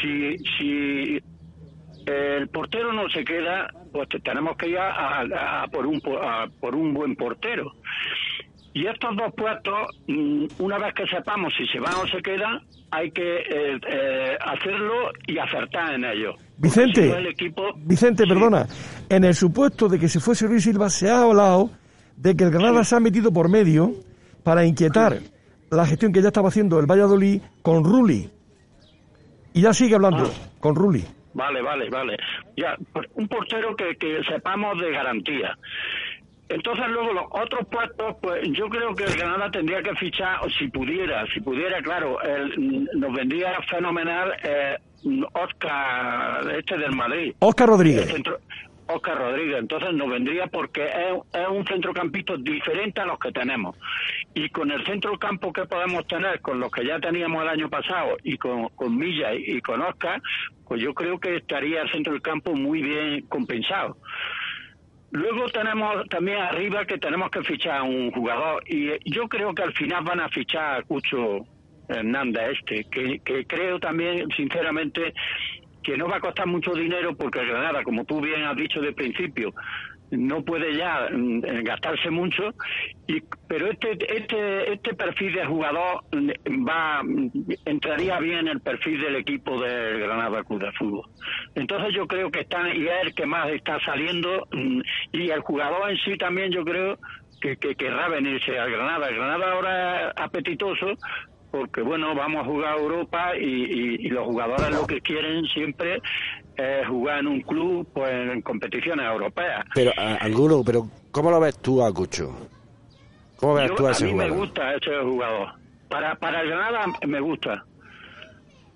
si si el portero no se queda pues te- tenemos que ir a, a- a por un a por un buen portero Y estos dos puestos, mm, una vez que sepamos si se van o se quedan, hay que eh, eh, hacerlo y acertar en ello.
Vicente,
Si no, el equipo-
Vicente,
Sí.
perdona, en el supuesto de que se fuese Luis Silva, se ha hablado de que el Granada se ha metido por medio para inquietar la gestión que ya estaba haciendo el Valladolid con Rulli. Y ya sigue hablando
Ah.
con Rulli.
Vale, vale, vale. Ya, por- un portero que, que sepamos de garantía. Entonces luego los otros puestos, pues yo creo que el Granada tendría que fichar, o si pudiera, si pudiera, claro, el- nos vendría fenomenal eh, Oscar, este del Madrid.
Óscar
El
Rodríguez.
centro- Oscar Rodríguez, entonces nos vendría porque es, es un centrocampista diferente a los que tenemos. Y con el centrocampo que podemos tener, con los que ya teníamos el año pasado, y con, Milla y, con Oscar, pues yo creo que estaría el centro del campo muy bien compensado. Luego tenemos también arriba que tenemos que fichar a un jugador y yo creo que al final van a fichar a Cucho Hernández este, que creo también sinceramente que no va a costar mucho dinero porque Granada, como tú bien has dicho de principio, no puede ya mm, eh, gastarse mucho, y, pero este, este, este perfil de jugador mm, va mm, entraría bien en el perfil del equipo del Granada Club de Fútbol. Entonces yo creo que está, y es el que más está saliendo, y el jugador en sí también yo creo que, que querrá venirse al Granada. Granada ahora es apetitoso, porque bueno, vamos a jugar a Europa y, y- y los jugadores lo que quieren siempre es jugar en un club pues en competiciones europeas.
Pero, a- pero ¿cómo lo ves tú a Cucho? ¿Cómo ves
Yo-
tú a
a
ese
mí me
jugador?
gusta ese jugador. Para, para el Granada me gusta.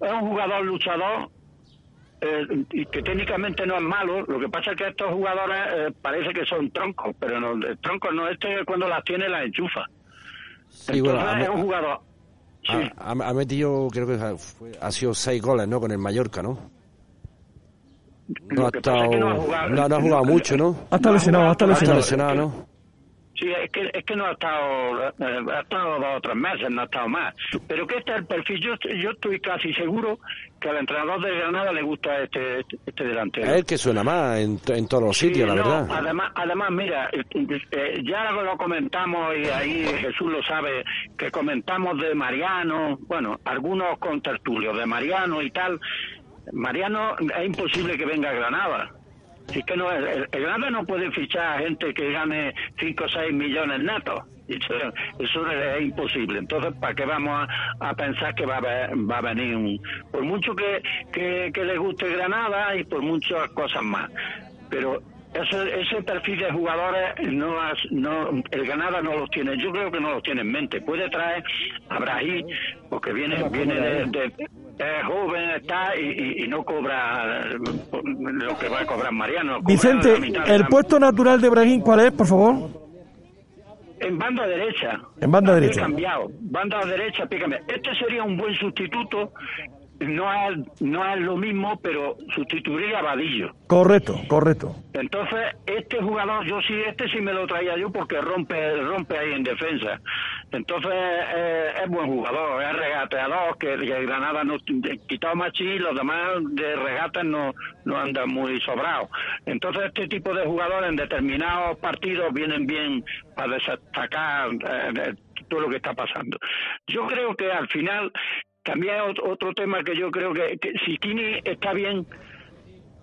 Es un jugador luchador eh, y que técnicamente no es malo. Lo que pasa es que estos jugadores eh, parece que son troncos, pero no, el tronco no, este cuando las tiene las enchufa.
Sí,
Entonces es un jugador. Sí.
ha- ha- metido, creo que ha- fue- ha sido seis goles, ¿no? Con el Mallorca, ¿no? No ha estado,
es que no ha jugado-
no, no ha jugado mucho, ¿no?
Ha estado lesionado, ha estado lesionado,
¿no?
Sí, es que, es que no ha estado, eh, ha estado dos o tres meses, no ha estado más. Pero que este es el perfil, yo, yo estoy casi seguro que al entrenador de Granada le gusta este, este, este delantero.
Es que suena más en, en todos los
Sí,
sitios, la
no,
verdad.
Además, además mira, eh, ya lo comentamos y ahí Jesús lo sabe, que comentamos de Mariano, bueno, algunos con tertulios de Mariano y tal. Mariano es imposible que venga a Granada. Si es que no, el, el Granada no puede fichar a gente que gane 5 o 6 millones netos. Eso, eso es imposible. Entonces, ¿para qué vamos a, a pensar que va a, va a venir un... Por mucho que, que, que le guste Granada y por muchas cosas más. Pero ese, ese perfil de jugadores no, has- no el Granada no los tiene. Yo creo que no los tiene en mente. Puede traer a Brahim, porque viene, viene de, de- es joven, está y, y- y no cobra eh, lo que va a cobrar Mariano.
Vicente, el puesto natural de Brahim, ¿cuál es, por favor?
En banda derecha.
En banda derecha.
cambiado. Banda derecha, pícame. Este sería un buen sustituto. No es, no es lo mismo, pero sustituiría a Vadillo.
Correcto, correcto.
Entonces, este jugador, yo sí, este sí me lo traía yo porque rompe rompe ahí en defensa. Entonces, eh, es buen jugador, es regateador, que, que Granada no quitado Machi, los demás de regates no, no andan muy sobrados. Entonces, este tipo de jugadores en determinados partidos vienen bien para destacar eh, todo lo que está pasando. Yo creo que al final, también otro tema que yo creo que, que si Kini está bien,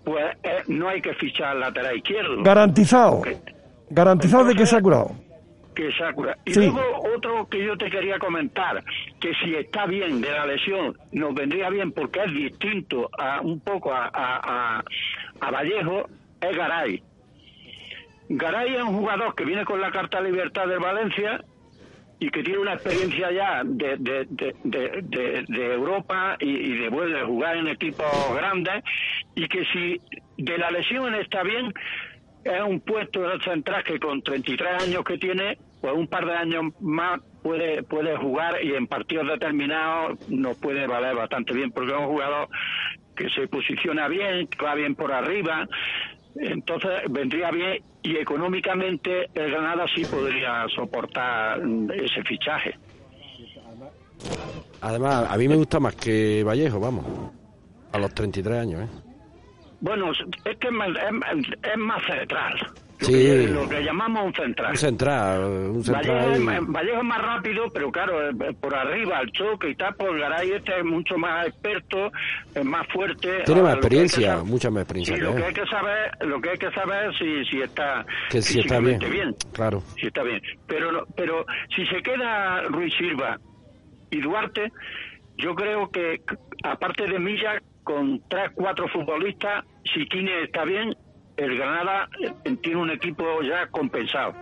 pues eh, no hay que fichar al lateral izquierdo.
Garantizado. Garantizado de que se ha curado.
que Sakura. Y
Sí.
luego otro que yo te quería comentar, que si está bien de la lesión, nos vendría bien porque es distinto a un poco a, a, a- a Vallejo, es Garay. Garay es un jugador que viene con la carta libertad del Valencia y que tiene una experiencia ya de, de, de, de- Europa y, de, de jugar en equipos grandes y que si de la lesión está bien, es un puesto de central que con 33 años que tiene, pues un par de años más puede puede jugar y en partidos determinados nos puede valer bastante bien porque es un jugador que se posiciona bien, que va bien por arriba, entonces vendría bien y económicamente el Granada sí podría soportar ese fichaje.
Además, a mí me gusta más que Vallejo, vamos. A los 33 años, ¿eh?
Bueno, es que es es es más central. Lo,
Sí.
que, lo que llamamos un central.
Un central, un central.
Vallejo, es
y-
más- Vallejo es más rápido, pero claro, eh, por arriba, el choque y tal, pues Garay este es mucho más experto, es más fuerte.
Tiene más experiencia,
saber-
mucha más experiencia
Sí,
que
lo que hay que saber, lo que hay que saber es si, si está
Que si está bien.
físicamente
Claro.
si está bien. Pero, pero si se queda Ruiz Silva y Duarte, yo creo que aparte de Milla, con tres, cuatro futbolistas, si Kine está bien, el Granada eh, tiene un equipo ya compensado.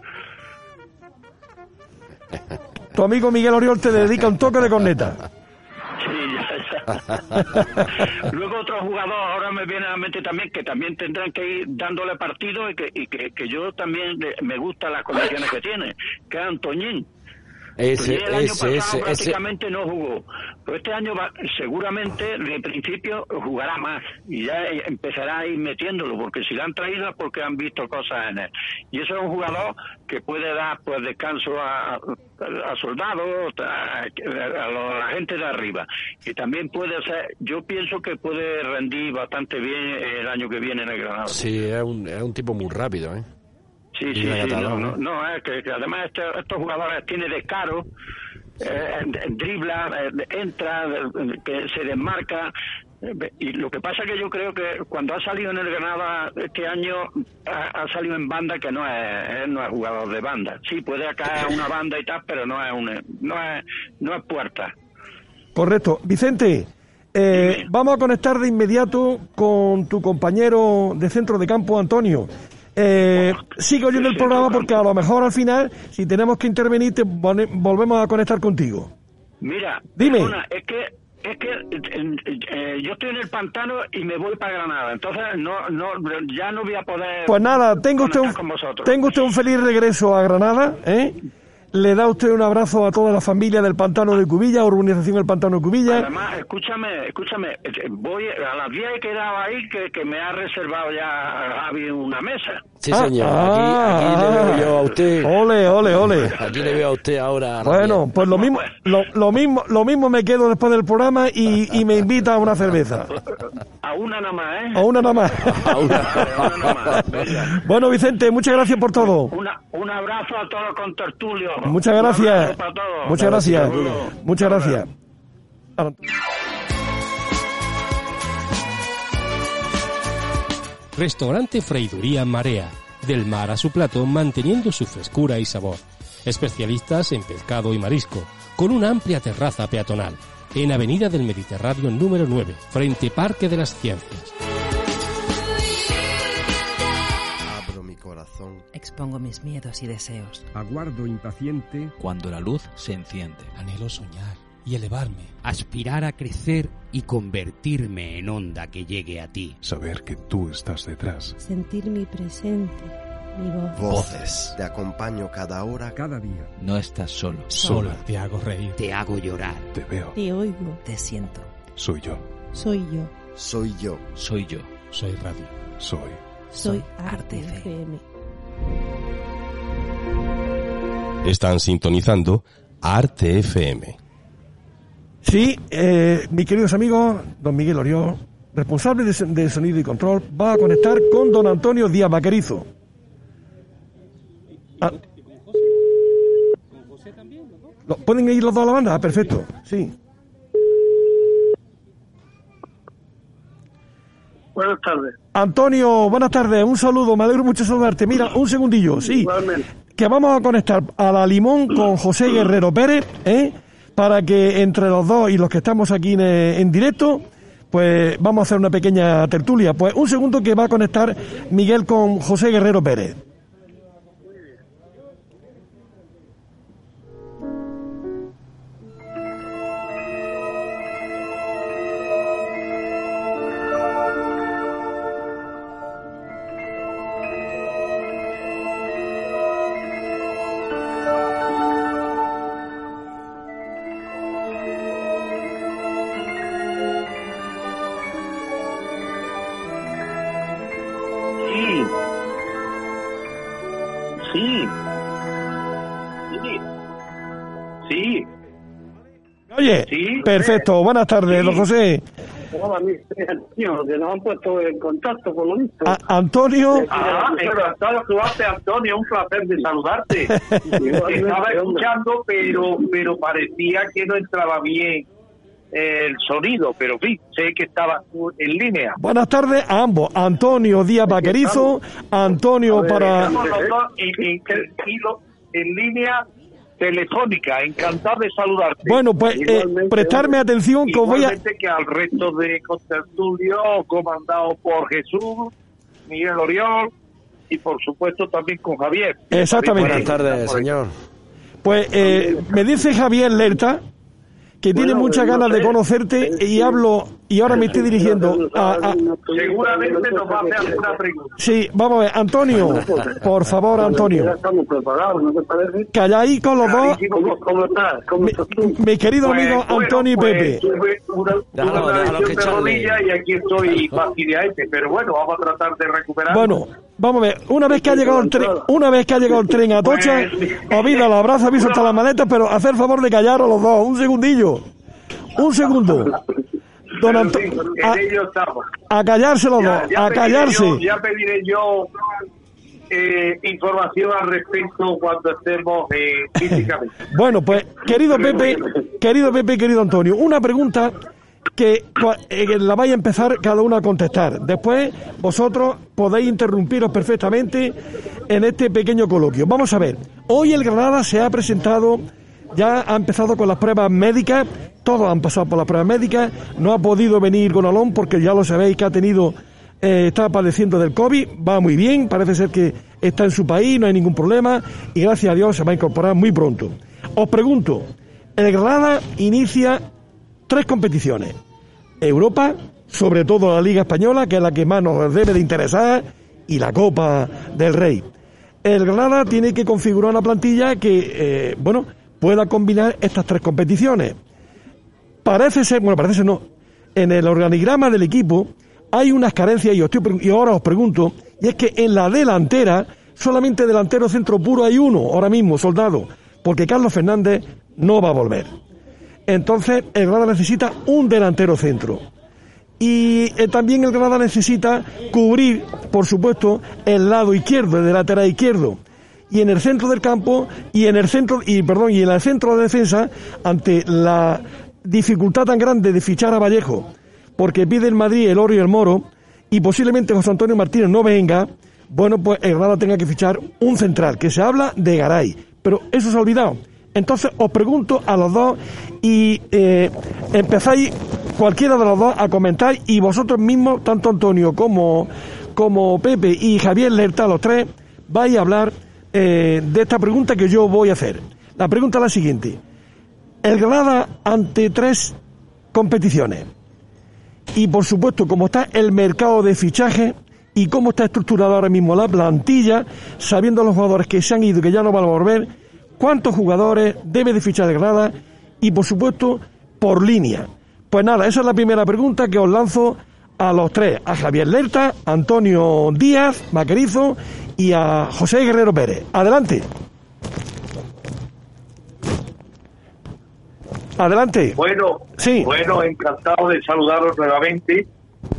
Tu amigo Miguel Oriol te dedica un toque de corneta.
Sí, ya, ya. Luego otro jugador, ahora me viene a la mente también, que también tendrán que ir dándole partido y que, y que, que yo también me gustan las condiciones que tiene, que es Antoñín.
Ese,
el año
ese,
pasado
ese,
prácticamente no jugó. Pero este año va- seguramente, de principio, jugará más. Y ya eh, empezará a ir metiéndolo, porque si lo han traído es porque han visto cosas en él. Y eso es un jugador que puede dar pues descanso a, a soldados, a, la gente de arriba. Y también puede ser, yo pienso que puede rendir bastante bien el año que viene en el Granada.
Sí, es un, es un tipo muy rápido, ¿eh?
Sí, sí, sí, no, no,
¿no?
no, es que, que además este- estos jugadores tienen descaro, eh, en- dribla, eh, entra, eh, que se desmarca. eh, Y lo que pasa que yo creo que cuando ha salido en el Granada este año ha, ha salido en banda que no es, no es jugador de banda. Sí, puede caer a una banda y tal, pero no es una, no es, no es puerta.
Correcto. Vicente, eh, vamos a conectar de inmediato con tu compañero de centro de campo, Antonio. Eh, sigue oyendo el programa porque a lo mejor al final, si tenemos que intervenir, te volvemos a conectar contigo.
Mira,
Dime.
es que es que eh, eh, yo estoy en el pantano y me voy para Granada, entonces no no ya no voy a poder
Pues nada, tenga usted, un,
conectar con vosotros.
tenga usted un feliz regreso a Granada, ¿eh? Le da usted un abrazo a toda la familia del Pantano de Cubilla, urbanización del Pantano de Cubilla.
Además, escúchame, escúchame, eh, voy a las 10 he quedado ahí que, que me ha reservado ya Javi una mesa.
Sí,
Ah,
señor.
ah,
aquí, aquí le veo yo a usted.
Ole, ole, ole.
Aquí le veo a usted ahora. a
Bueno, pues lo mismo, lo, lo mismo, lo mismo me quedo después del programa y, y me invita a una cerveza.
A una nada más, ¿eh?
A una nada más.
Vale, a una nada más.
Bueno, Vicente, muchas gracias por todo.
Una, un abrazo a todos los contertulios.
Muchas gracias.
abrazo para todos.
Muchas gracias. Muchas gracias.
Restaurante Freiduría Marea. Del mar a su plato, manteniendo su frescura y sabor. Especialistas en pescado y marisco, con una amplia terraza peatonal. En Avenida del Mediterráneo número 9, frente Parque de las Ciencias.
Abro mi corazón.
Expongo mis miedos y deseos.
Aguardo impaciente
Cuando la luz se enciende.
Anhelo soñar y elevarme.
aspirar a crecer y convertirme en onda que llegue a ti.
saber que tú estás detrás.
Sentir mi presente, mi voz.
Voces. Te acompaño cada hora.
Cada día
No estás solo.
Solo te hago reír.
Te hago llorar.
te veo.
Te oigo,
Te siento.
Soy yo.
soy yo,
Soy yo.
Soy yo.
Soy radio.
Soy.
soy Arte FM.
Están sintonizando Arte FM.
Sí, eh, mis queridos amigos, don Miguel Oriol, responsable de, de sonido y control, va a conectar con don Antonio Díaz Vaquerizo. Ah. Lo- ¿Pueden ir los dos a la banda? Ah, perfecto, sí.
Buenas tardes.
Antonio, buenas tardes, un saludo, me alegro mucho de saludarte. Mira, un segundillo, sí.
Igualmente.
Que vamos a conectar a la Limón con José Guerrero Pérez, ¿eh? Para que entre los dos y los que estamos aquí en, eh, en directo, pues vamos a hacer una pequeña tertulia. Pues un segundo que va a conectar Miguel con José Guerrero Pérez. Oye,
Sí.
perfecto, buenas tardes, don José.
Hola, mi Antonio, que nos han puesto en contacto por lo visto.
A- Antonio,
Ah, pero Antonio, tú haces, Antonio, un placer de saludarte. Estaba escuchando, pero pero parecía que no entraba bien el sonido, pero fin, sé que estaba en línea.
buenas tardes a ambos. Antonio Díaz Vaquerizo, Antonio para...
Estamos los dos en, en- en- en línea telefónica, encantado de saludarte.
Bueno, pues eh, prestarme atención que voy a...
Que al resto de contertulios, comandado por Jesús, Miguel Oriol y por supuesto también con Javier.
Exactamente.
Buenas tardes, señor.
Pues eh, me dice Javier Lerta que tiene muchas ganas de conocerte y hablo y ahora me estoy dirigiendo a, a-
Seguramente nos va a hacer alguna pregunta.
sí vamos a ver Antonio por favor Antonio calláis con los dos
¿Cómo, cómo estás? ¿Cómo estás tú?
mi querido
Pues,
amigo
bueno,
Antonio y
pues,
Pepe
tuve una,
Déjalo,
una
déjalo
lesión
que
de
charle.
rodilla y aquí estoy fastidiante, pero bueno, vamos a tratar de recuperar.
bueno vamos a ver una vez que ha llegado el tren una vez que ha llegado el tren a Tocha os vi la abrazo aviso hasta las maletas pero hacer favor de callaros los dos un segundillo un segundo. Don
Pero,
Anto-
en fin,
a, a callarse los dos a
pediré
callarse.
yo- ya pediré yo eh, información al respecto cuando estemos eh, físicamente.
Bueno, pues, querido Pepe, querido Pepe, querido Antonio, una pregunta que eh, la vaya a empezar cada uno a contestar. Después, vosotros podéis interrumpiros perfectamente en este pequeño coloquio. Vamos a ver, hoy el Granada se ha presentado, ya ha empezado con las pruebas médicas, todos han pasado por las pruebas médicas, no ha podido venir Gonalón porque ya lo sabéis que ha tenido eh, está padeciendo del COVID, va muy bien, parece ser que está en su país, no hay ningún problema y gracias a Dios se va a incorporar muy pronto. Os pregunto, el Granada inicia tres competiciones. Europa, sobre todo la Liga Española, que es la que más nos debe de interesar, y la Copa del Rey. El Granada tiene que configurar una plantilla que, eh, bueno, pueda combinar estas tres competiciones. Parece ser, bueno, parece ser no, en el organigrama del equipo hay unas carencias y, os estoy y ahora os pregunto, y es que en la delantera, solamente delantero centro puro hay uno, ahora mismo, soldado, porque Carlos Fernández no va a volver. Entonces, el Granada necesita un delantero centro. Y eh, también el Granada necesita cubrir, por supuesto, el lado izquierdo, el de lateral izquierdo. Y en el centro del campo, y en el centro, y perdón, y en el centro de defensa, ante la dificultad tan grande de fichar a Vallejo, porque pide el Madrid el oro y el moro, y posiblemente José Antonio Martínez no venga, bueno, pues el Granada tenga que fichar un central, que se habla de Garay. Pero eso se ha olvidado. Entonces os pregunto a los dos y eh, empezáis cualquiera de los dos a comentar y vosotros mismos, tanto Antonio como, como Pepe y Javier Lerta, los tres, vais a hablar eh, de esta pregunta que yo voy a hacer. La pregunta es la siguiente. El Granada ante tres competiciones y por supuesto como está el mercado de fichaje y cómo está estructurada ahora mismo la plantilla, sabiendo los jugadores que se han ido y que ya no van a volver, cuántos jugadores debe de fichar el Granada y por supuesto por línea. Pues nada, esa es la primera pregunta que os lanzo a los tres, a Javier Lerta, Antonio Díaz, Vaquerizo y a José Guerrero Pérez. Adelante. Adelante.
Bueno,
Sí.
bueno, encantado de saludaros nuevamente.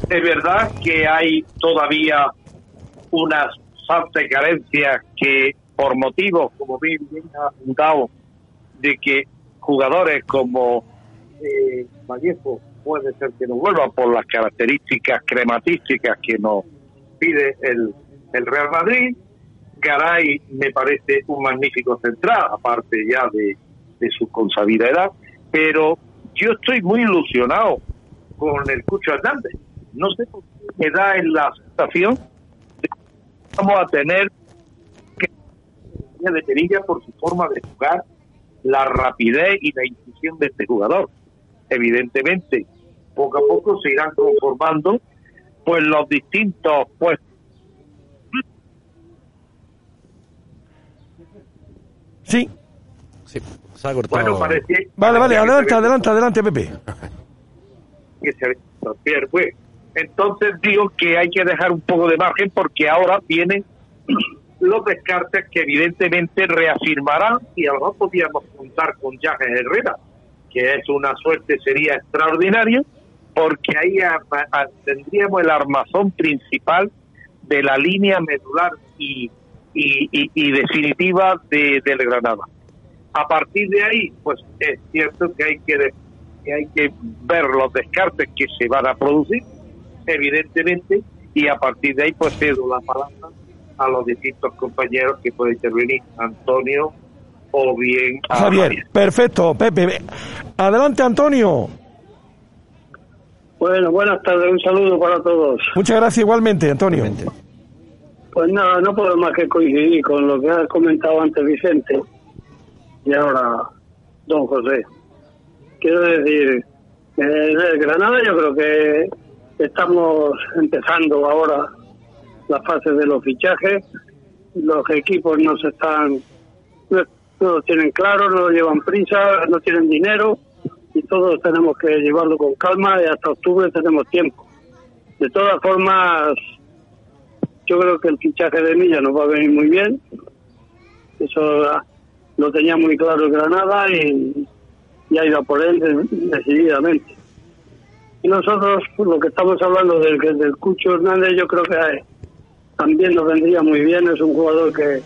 Es verdad que hay todavía unas y carencias que, por motivos, como bien, bien apuntado, de que jugadores como eh, Vallejo puede ser que no vuelvan por las características crematísticas que nos pide el, el Real Madrid. Garay me parece un magnífico central, aparte ya de, su consabida edad, pero yo estoy muy ilusionado con el Cucho Hernández. No sé por qué me da en la sensación de que vamos a tener de Perilla por su forma de jugar, la rapidez y la incisión de este jugador. Evidentemente, poco a poco se irán conformando pues los distintos pues
Sí.
Sí, se ha cortado.
bueno parece
Vale, vale,
parecía
adelante, adelante, adelante, Pepe.
que se pues. Entonces digo que hay que dejar un poco de margen porque ahora vienen los descartes que evidentemente reafirmarán y a lo mejor podríamos contar con Jaques Herrera, que es una suerte, sería extraordinario, porque ahí tendríamos el armazón principal de la línea medular y, y, definitiva de, del Granada. A partir de ahí, pues es cierto que hay que, de- que hay que ver los descartes que se van a producir, evidentemente, y a partir de ahí, pues cedo la palabra a los distintos compañeros que pueden intervenir, Antonio o bien a
Javier,
María.
perfecto, Pepe. Adelante, Antonio.
Bueno, buenas tardes, un saludo para todos.
Muchas gracias igualmente, Antonio.
Pues nada, no puedo más que coincidir con lo que ha comentado antes Vicente y ahora don José. Quiero decir, eh, el Granada yo creo que estamos empezando ahora la fase de los fichajes. Los equipos no se están, no, no tienen claro, no lo llevan prisa, no tienen dinero y todos tenemos que llevarlo con calma y hasta octubre tenemos tiempo. De todas formas, yo creo que el fichaje de Milla nos va a venir muy bien. Eso ah, lo tenía muy claro el Granada y, y ha por él de- decididamente. Y nosotros, lo que estamos hablando del, del Cucho Hernández, yo creo que eh, también nos vendría muy bien. Es un jugador que,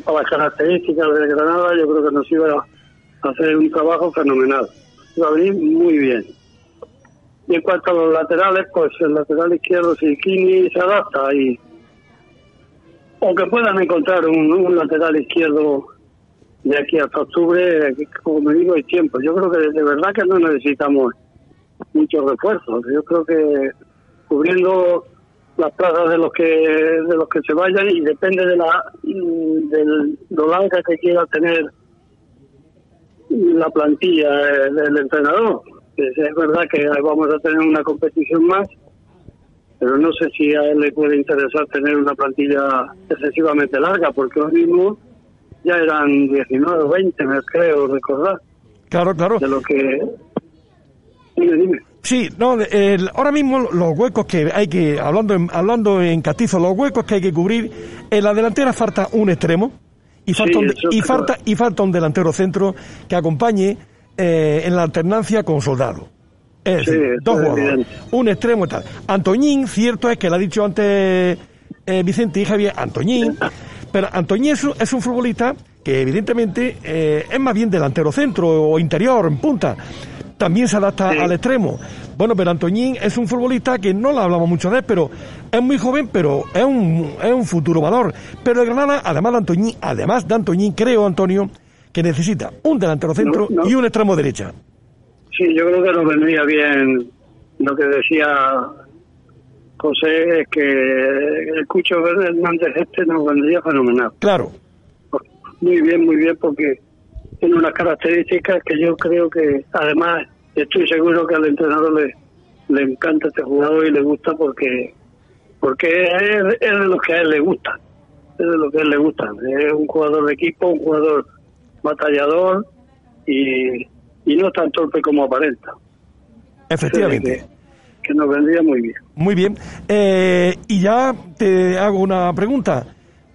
para las características del Granada, yo creo que nos iba a hacer un trabajo fenomenal. Iba a venir muy bien. Y en cuanto a los laterales, pues el lateral izquierdo, si Kini se adapta y o que puedan encontrar un, lateral izquierdo de aquí hasta octubre, como me digo, hay tiempo. Yo creo que de verdad que no necesitamos muchos refuerzos. Yo creo que cubriendo las plazas de los que de los que se vayan y depende de la mm, del lo larga que quiera tener la plantilla eh, del entrenador. Es verdad que vamos a tener una competición más, pero no sé si a él le puede interesar tener una plantilla excesivamente larga, porque hoy mismo ya eran 19 o 20, me creo recordar,
Claro, claro.
de lo que... Dime, dime.
Sí, no, el- ahora mismo los huecos que hay que, hablando en, hablando en castizo, los huecos que hay que cubrir, en la delantera falta un extremo y falta,
Sí,
un, y falta, y falta un delantero centro que acompañe eh, en la alternancia con Soldado. Es
Sí,
decir,
eso
dos
es
jugadores, un extremo y tal. Antoñín, cierto es que lo ha dicho antes eh, Vicente y Javier, Antoñín, pero Antoñín es un, es un futbolista que evidentemente eh, es más bien delantero centro o interior, en punta. También se adapta al extremo. Bueno, pero Antoñín es un futbolista que no lo hablamos mucho de él, pero es muy joven, pero es un, es un futuro valor. Pero el Granada, además de Antoñín, además de Antoñín, creo, Antonio, que necesita un delantero centro
No, no.
y un extremo derecha.
Sí, yo creo que nos vendría bien lo que decía José, es que el Cucho Hernández este nos vendría fenomenal.
Claro.
Muy bien, muy bien, porque tiene unas características que yo creo que, además, estoy seguro que al entrenador le, le encanta este jugador y le gusta porque porque es, es de los que a él le gusta, es de los que a él le gusta. Es un jugador de equipo, un jugador batallador y, y no tan torpe como aparenta.
Efectivamente.
Que, que nos vendría muy bien.
Muy bien. Eh, y ya te hago una pregunta.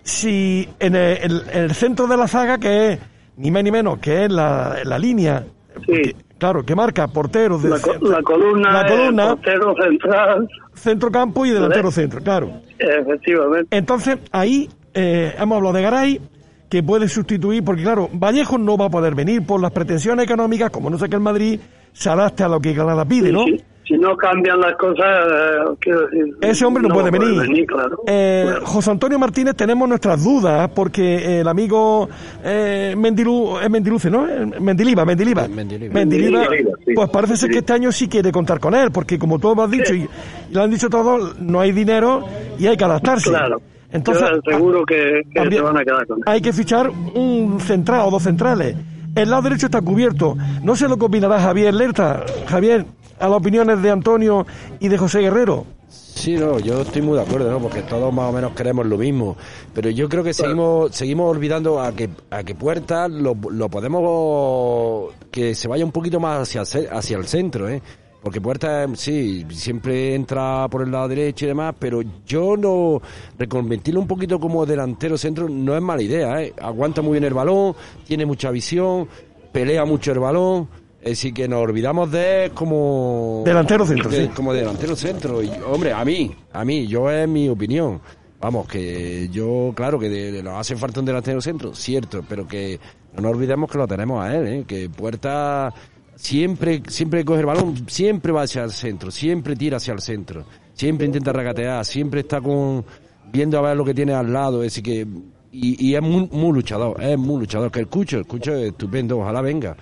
Si en el, el- el centro de la saga, que es ni más ni menos, que es la, la línea, porque, claro, que marca porteros de
La, co- la columna,
la columna,
portero central,
centrocampo y delantero centro, claro.
efectivamente.
Entonces, ahí eh, hemos hablado de Garay, que puede sustituir, porque claro, Vallejo no va a poder venir por las pretensiones económicas, como no sé que el Madrid se adapte a lo que Granada pide, ¿no?
Si, si no cambian las cosas, eh, quiero decir,
Ese hombre no, puede venir.
claro.
Eh, José Antonio Martínez tenemos nuestras dudas porque el amigo eh, Mendilu, es Mendiluce, ¿no? Eh, Mendiliva, Mendiliva.
Mendiliva.
Mendiliva,
Mendiliva, sí.
pues parece ser que este año sí quiere contar con él, porque como todos has dicho y, y lo han dicho todos, no hay dinero y hay que adaptarse.
Claro.
Entonces,
Yo seguro que, que
habría-
se van a quedar con él.
hay que fichar un central o dos centrales. El lado derecho está cubierto. No sé lo que opinará Javier Lerta. Javier, a las opiniones de Antonio y de José Guerrero.
Sí, no, yo estoy muy de acuerdo, ¿no? Porque todos más o menos queremos lo mismo. Pero yo creo que seguimos seguimos olvidando a que a que Puerta lo, lo podemos que se vaya un poquito más hacia hacia el centro, ¿eh? Porque Puerta, sí, siempre entra por el lado derecho y demás, pero yo no reconvertirlo un poquito como delantero centro no es mala idea, ¿eh? Aguanta muy bien el balón, tiene mucha visión, pelea mucho el balón. Es decir, que nos olvidamos de él como...
Delantero centro,
de-
sí.
Como delantero centro. Y, hombre, a mí, a mí, yo es mi opinión. Vamos, que yo, claro, que de- de- nos hace falta un delantero centro, cierto, pero que no nos olvidemos que lo tenemos a él, ¿eh? que Puerta siempre, siempre coge el balón, siempre va hacia el centro, siempre tira hacia el centro, siempre intenta regatear, siempre está con viendo a ver lo que tiene al lado, es que y, y es muy, muy luchador, es muy luchador, que el Cucho, el Cucho es estupendo, ojalá venga.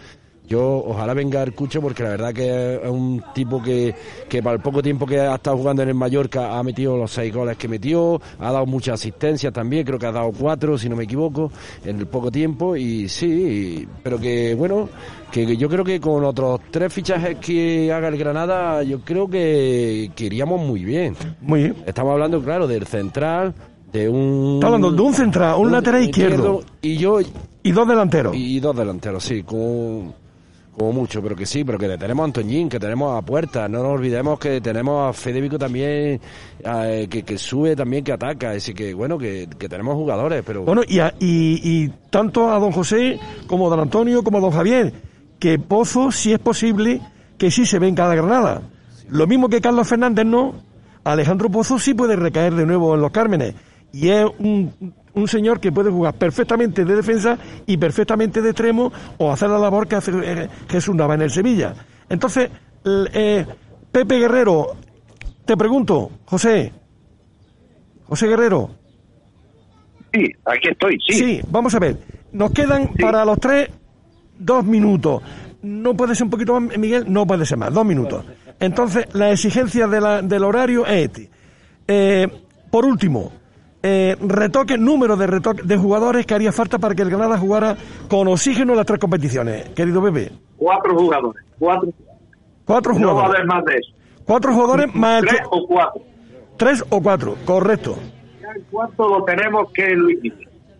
Yo ojalá venga el Cucho porque la verdad que es un tipo que, que para el poco tiempo que ha estado jugando en el Mallorca ha metido los seis goles que metió, ha dado muchas asistencias también, creo que ha dado cuatro si no me equivoco, en el poco tiempo y sí, pero que bueno, que yo creo que con otros tres fichajes que haga el Granada, yo creo que, que iríamos muy bien.
Muy bien.
Estamos hablando, claro, del central, de un...
Está hablando de un central, un lateral izquierdo.
Y yo...
Y dos delanteros.
Y dos delanteros, sí, como, como mucho, pero que sí, pero que tenemos a Antoñín, que tenemos a Puerta, no nos olvidemos que tenemos a Federico también, eh, que, que sube también, que ataca, así que bueno, que, tenemos jugadores, pero...
Bueno, y, a- y, tanto a don José como a don Antonio como a don Javier, que Pozo, si es posible, que sí se venga a la Granada. Lo mismo que Carlos Fernández no, Alejandro Pozo sí puede recaer de nuevo en los Cármenes. Y es un, un señor que puede jugar perfectamente de defensa y perfectamente de extremo o hacer la labor que hace eh, Jesús Nava en el Sevilla. Entonces, eh, Pepe Guerrero, te pregunto, José, José Guerrero,
Sí, aquí estoy, sí.
vamos a ver. Nos quedan para los tres dos minutos. No puede ser un poquito más, Miguel, no puede ser más, dos minutos. Entonces, la exigencia de la- del horario es este. Eh, por último, eh, retoque, número de retoque de jugadores que haría falta para que el Granada jugara con oxígeno las tres competiciones, querido Pepe.
Cuatro jugadores. Cuatro.
Cuatro
No va a
jugadores.
haber más de eso.
Cuatro jugadores más el
Tres o cuatro.
tres o cuatro, correcto.
Ya el cuarto lo tenemos que Luis.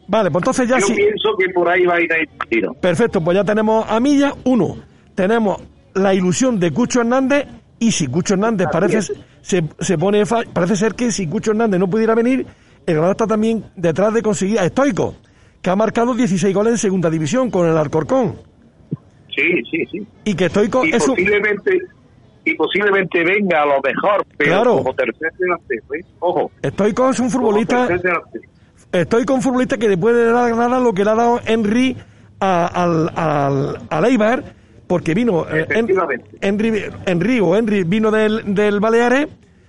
Vale, pues entonces ya
Yo
sí.
pienso que por ahí va a ir ir tiro.
Perfecto, pues ya tenemos a Milla, uno. Tenemos la ilusión de Cucho Hernández y si Cucho Hernández parece se, se pone parece ser que si Cucho Hernández no pudiera venir, el Granada está también detrás de conseguir a Stoico, que ha marcado 16 goles en segunda división con el Alcorcón.
Sí, sí, sí.
Y que Stoico
Y
es un
posiblemente, y posiblemente venga a lo mejor, pero
Claro.
como tercer delantero. ¿eh? Ojo.
Stoico es un futbolista. Estoy con un futbolista que le puede dar a Granada lo que le ha dado Henry a- al, al, al Eibar, porque vino eh, en- Henry, Henry o Henry vino del, del Baleares,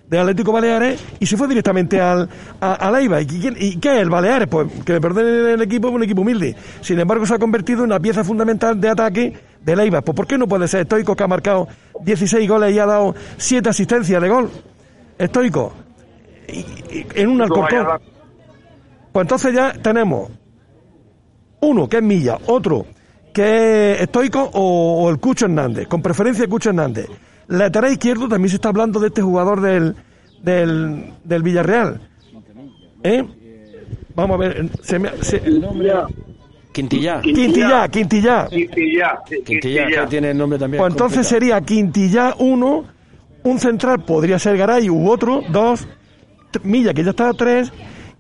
del Atlético Baleares, y se fue directamente al, a-. ¿Y, quién- ¿Y qué es el Baleares? Pues que me perdone el equipo, es un equipo humilde. Sin embargo, se ha convertido en una pieza fundamental de ataque del Eibar. Pues ¿por qué no puede ser Estoico que ha marcado 16 goles y ha dado 7 asistencias de gol? Estoico. Y- y- en un Alcorcón. Pues entonces ya tenemos uno que es Milla, otro que es Estoico o, o el Cucho Hernández, con preferencia Cucho Hernández. Lateral izquierdo también se está hablando de este jugador del, del, del Villarreal. ¿Eh? Vamos a ver. Se me- se-
Quintilla.
Quintilla, Quintilla.
Quintilla.
Quintilla, que tiene el nombre también.
Pues entonces
complicado.
sería Quintilla uno, un central podría ser Garay u otro, dos, t- Milla que ya está tres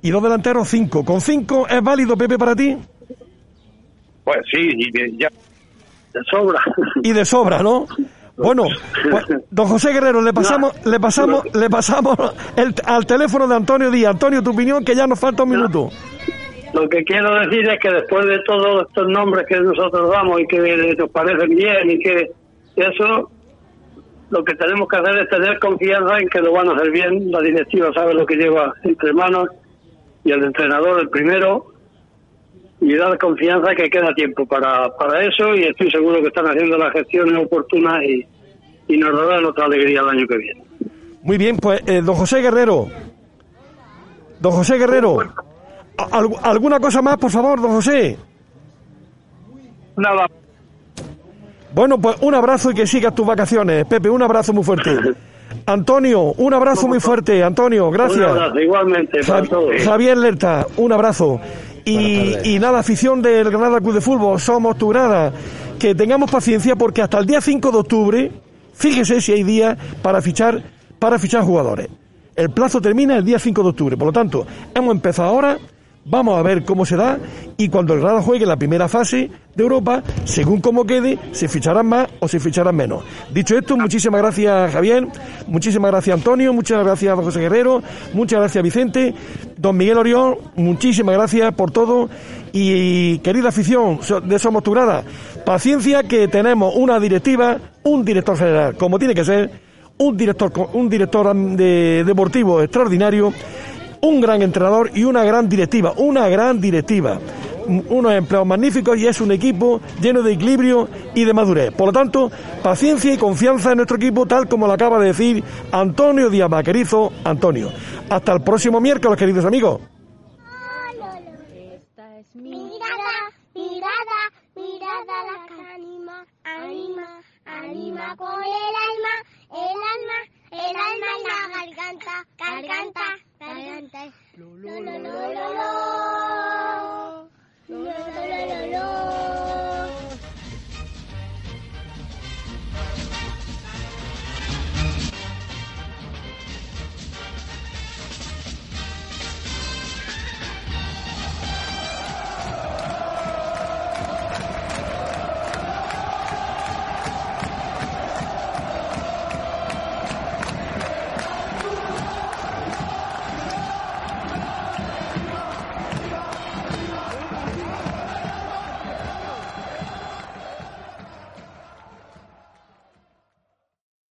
y dos delanteros cinco. ¿Con cinco es válido Pepe para ti?
Pues sí, y bien, ya.
De sobra.
y de sobra, ¿no? Bueno, pues, don José Guerrero, le pasamos, le pasamos, le pasamos el- al teléfono de Antonio Díaz. Antonio, tu opinión, que ya nos falta un minuto.
Lo que quiero decir es que después de todos estos nombres que nosotros damos y que nos parecen bien y que eso, lo que tenemos que hacer es tener confianza en que lo van a hacer bien. La directiva sabe lo que lleva entre manos y el entrenador el primero y dar confianza que queda tiempo para, para eso y estoy seguro que están haciendo las gestiones oportunas y, y nos darán otra alegría el año que viene.
Muy bien, pues, eh, don José Guerrero. Don José Guerrero. ¿al- ¿Alguna cosa más, por favor, don José?
Nada.
Bueno, pues un abrazo y que sigas tus vacaciones. Pepe, un abrazo muy fuerte. Antonio, un abrazo muy fuerte. Antonio, gracias.
Un abrazo, igualmente para
Javi-
todos.
Javier Lerta, un abrazo. Y, y nada, afición del Granada Club de Fútbol, somos tu grada. Que tengamos paciencia porque hasta el día 5 de octubre, fíjese si hay días para fichar, para fichar jugadores. El plazo termina el día 5 de octubre, por lo tanto, hemos empezado ahora Vamos a ver cómo se da y cuando el Granada juegue la primera fase de Europa, según cómo quede, se ficharán más o se ficharán menos. Dicho esto, muchísimas gracias Javier, muchísimas gracias Antonio, muchas gracias José Guerrero, muchas gracias Vicente, don Miguel Orión, muchísimas gracias por todo y querida afición de Somos Tu Grada, paciencia que tenemos una directiva, un director general, como tiene que ser, un director, un director de, deportivo extraordinario un gran entrenador y una gran directiva, una gran directiva. Unos empleados magníficos y es un equipo lleno de equilibrio y de madurez. Por lo tanto, paciencia y confianza en nuestro equipo, tal como lo acaba de decir Antonio Díaz Vaquerizo. Antonio. Hasta el próximo miércoles, queridos amigos.
Con el alma, el alma, el alma y la garganta, garganta. Garganta. Lo, lo, lo, lo, lo, lo. Lo, lo, lo, lo, lo.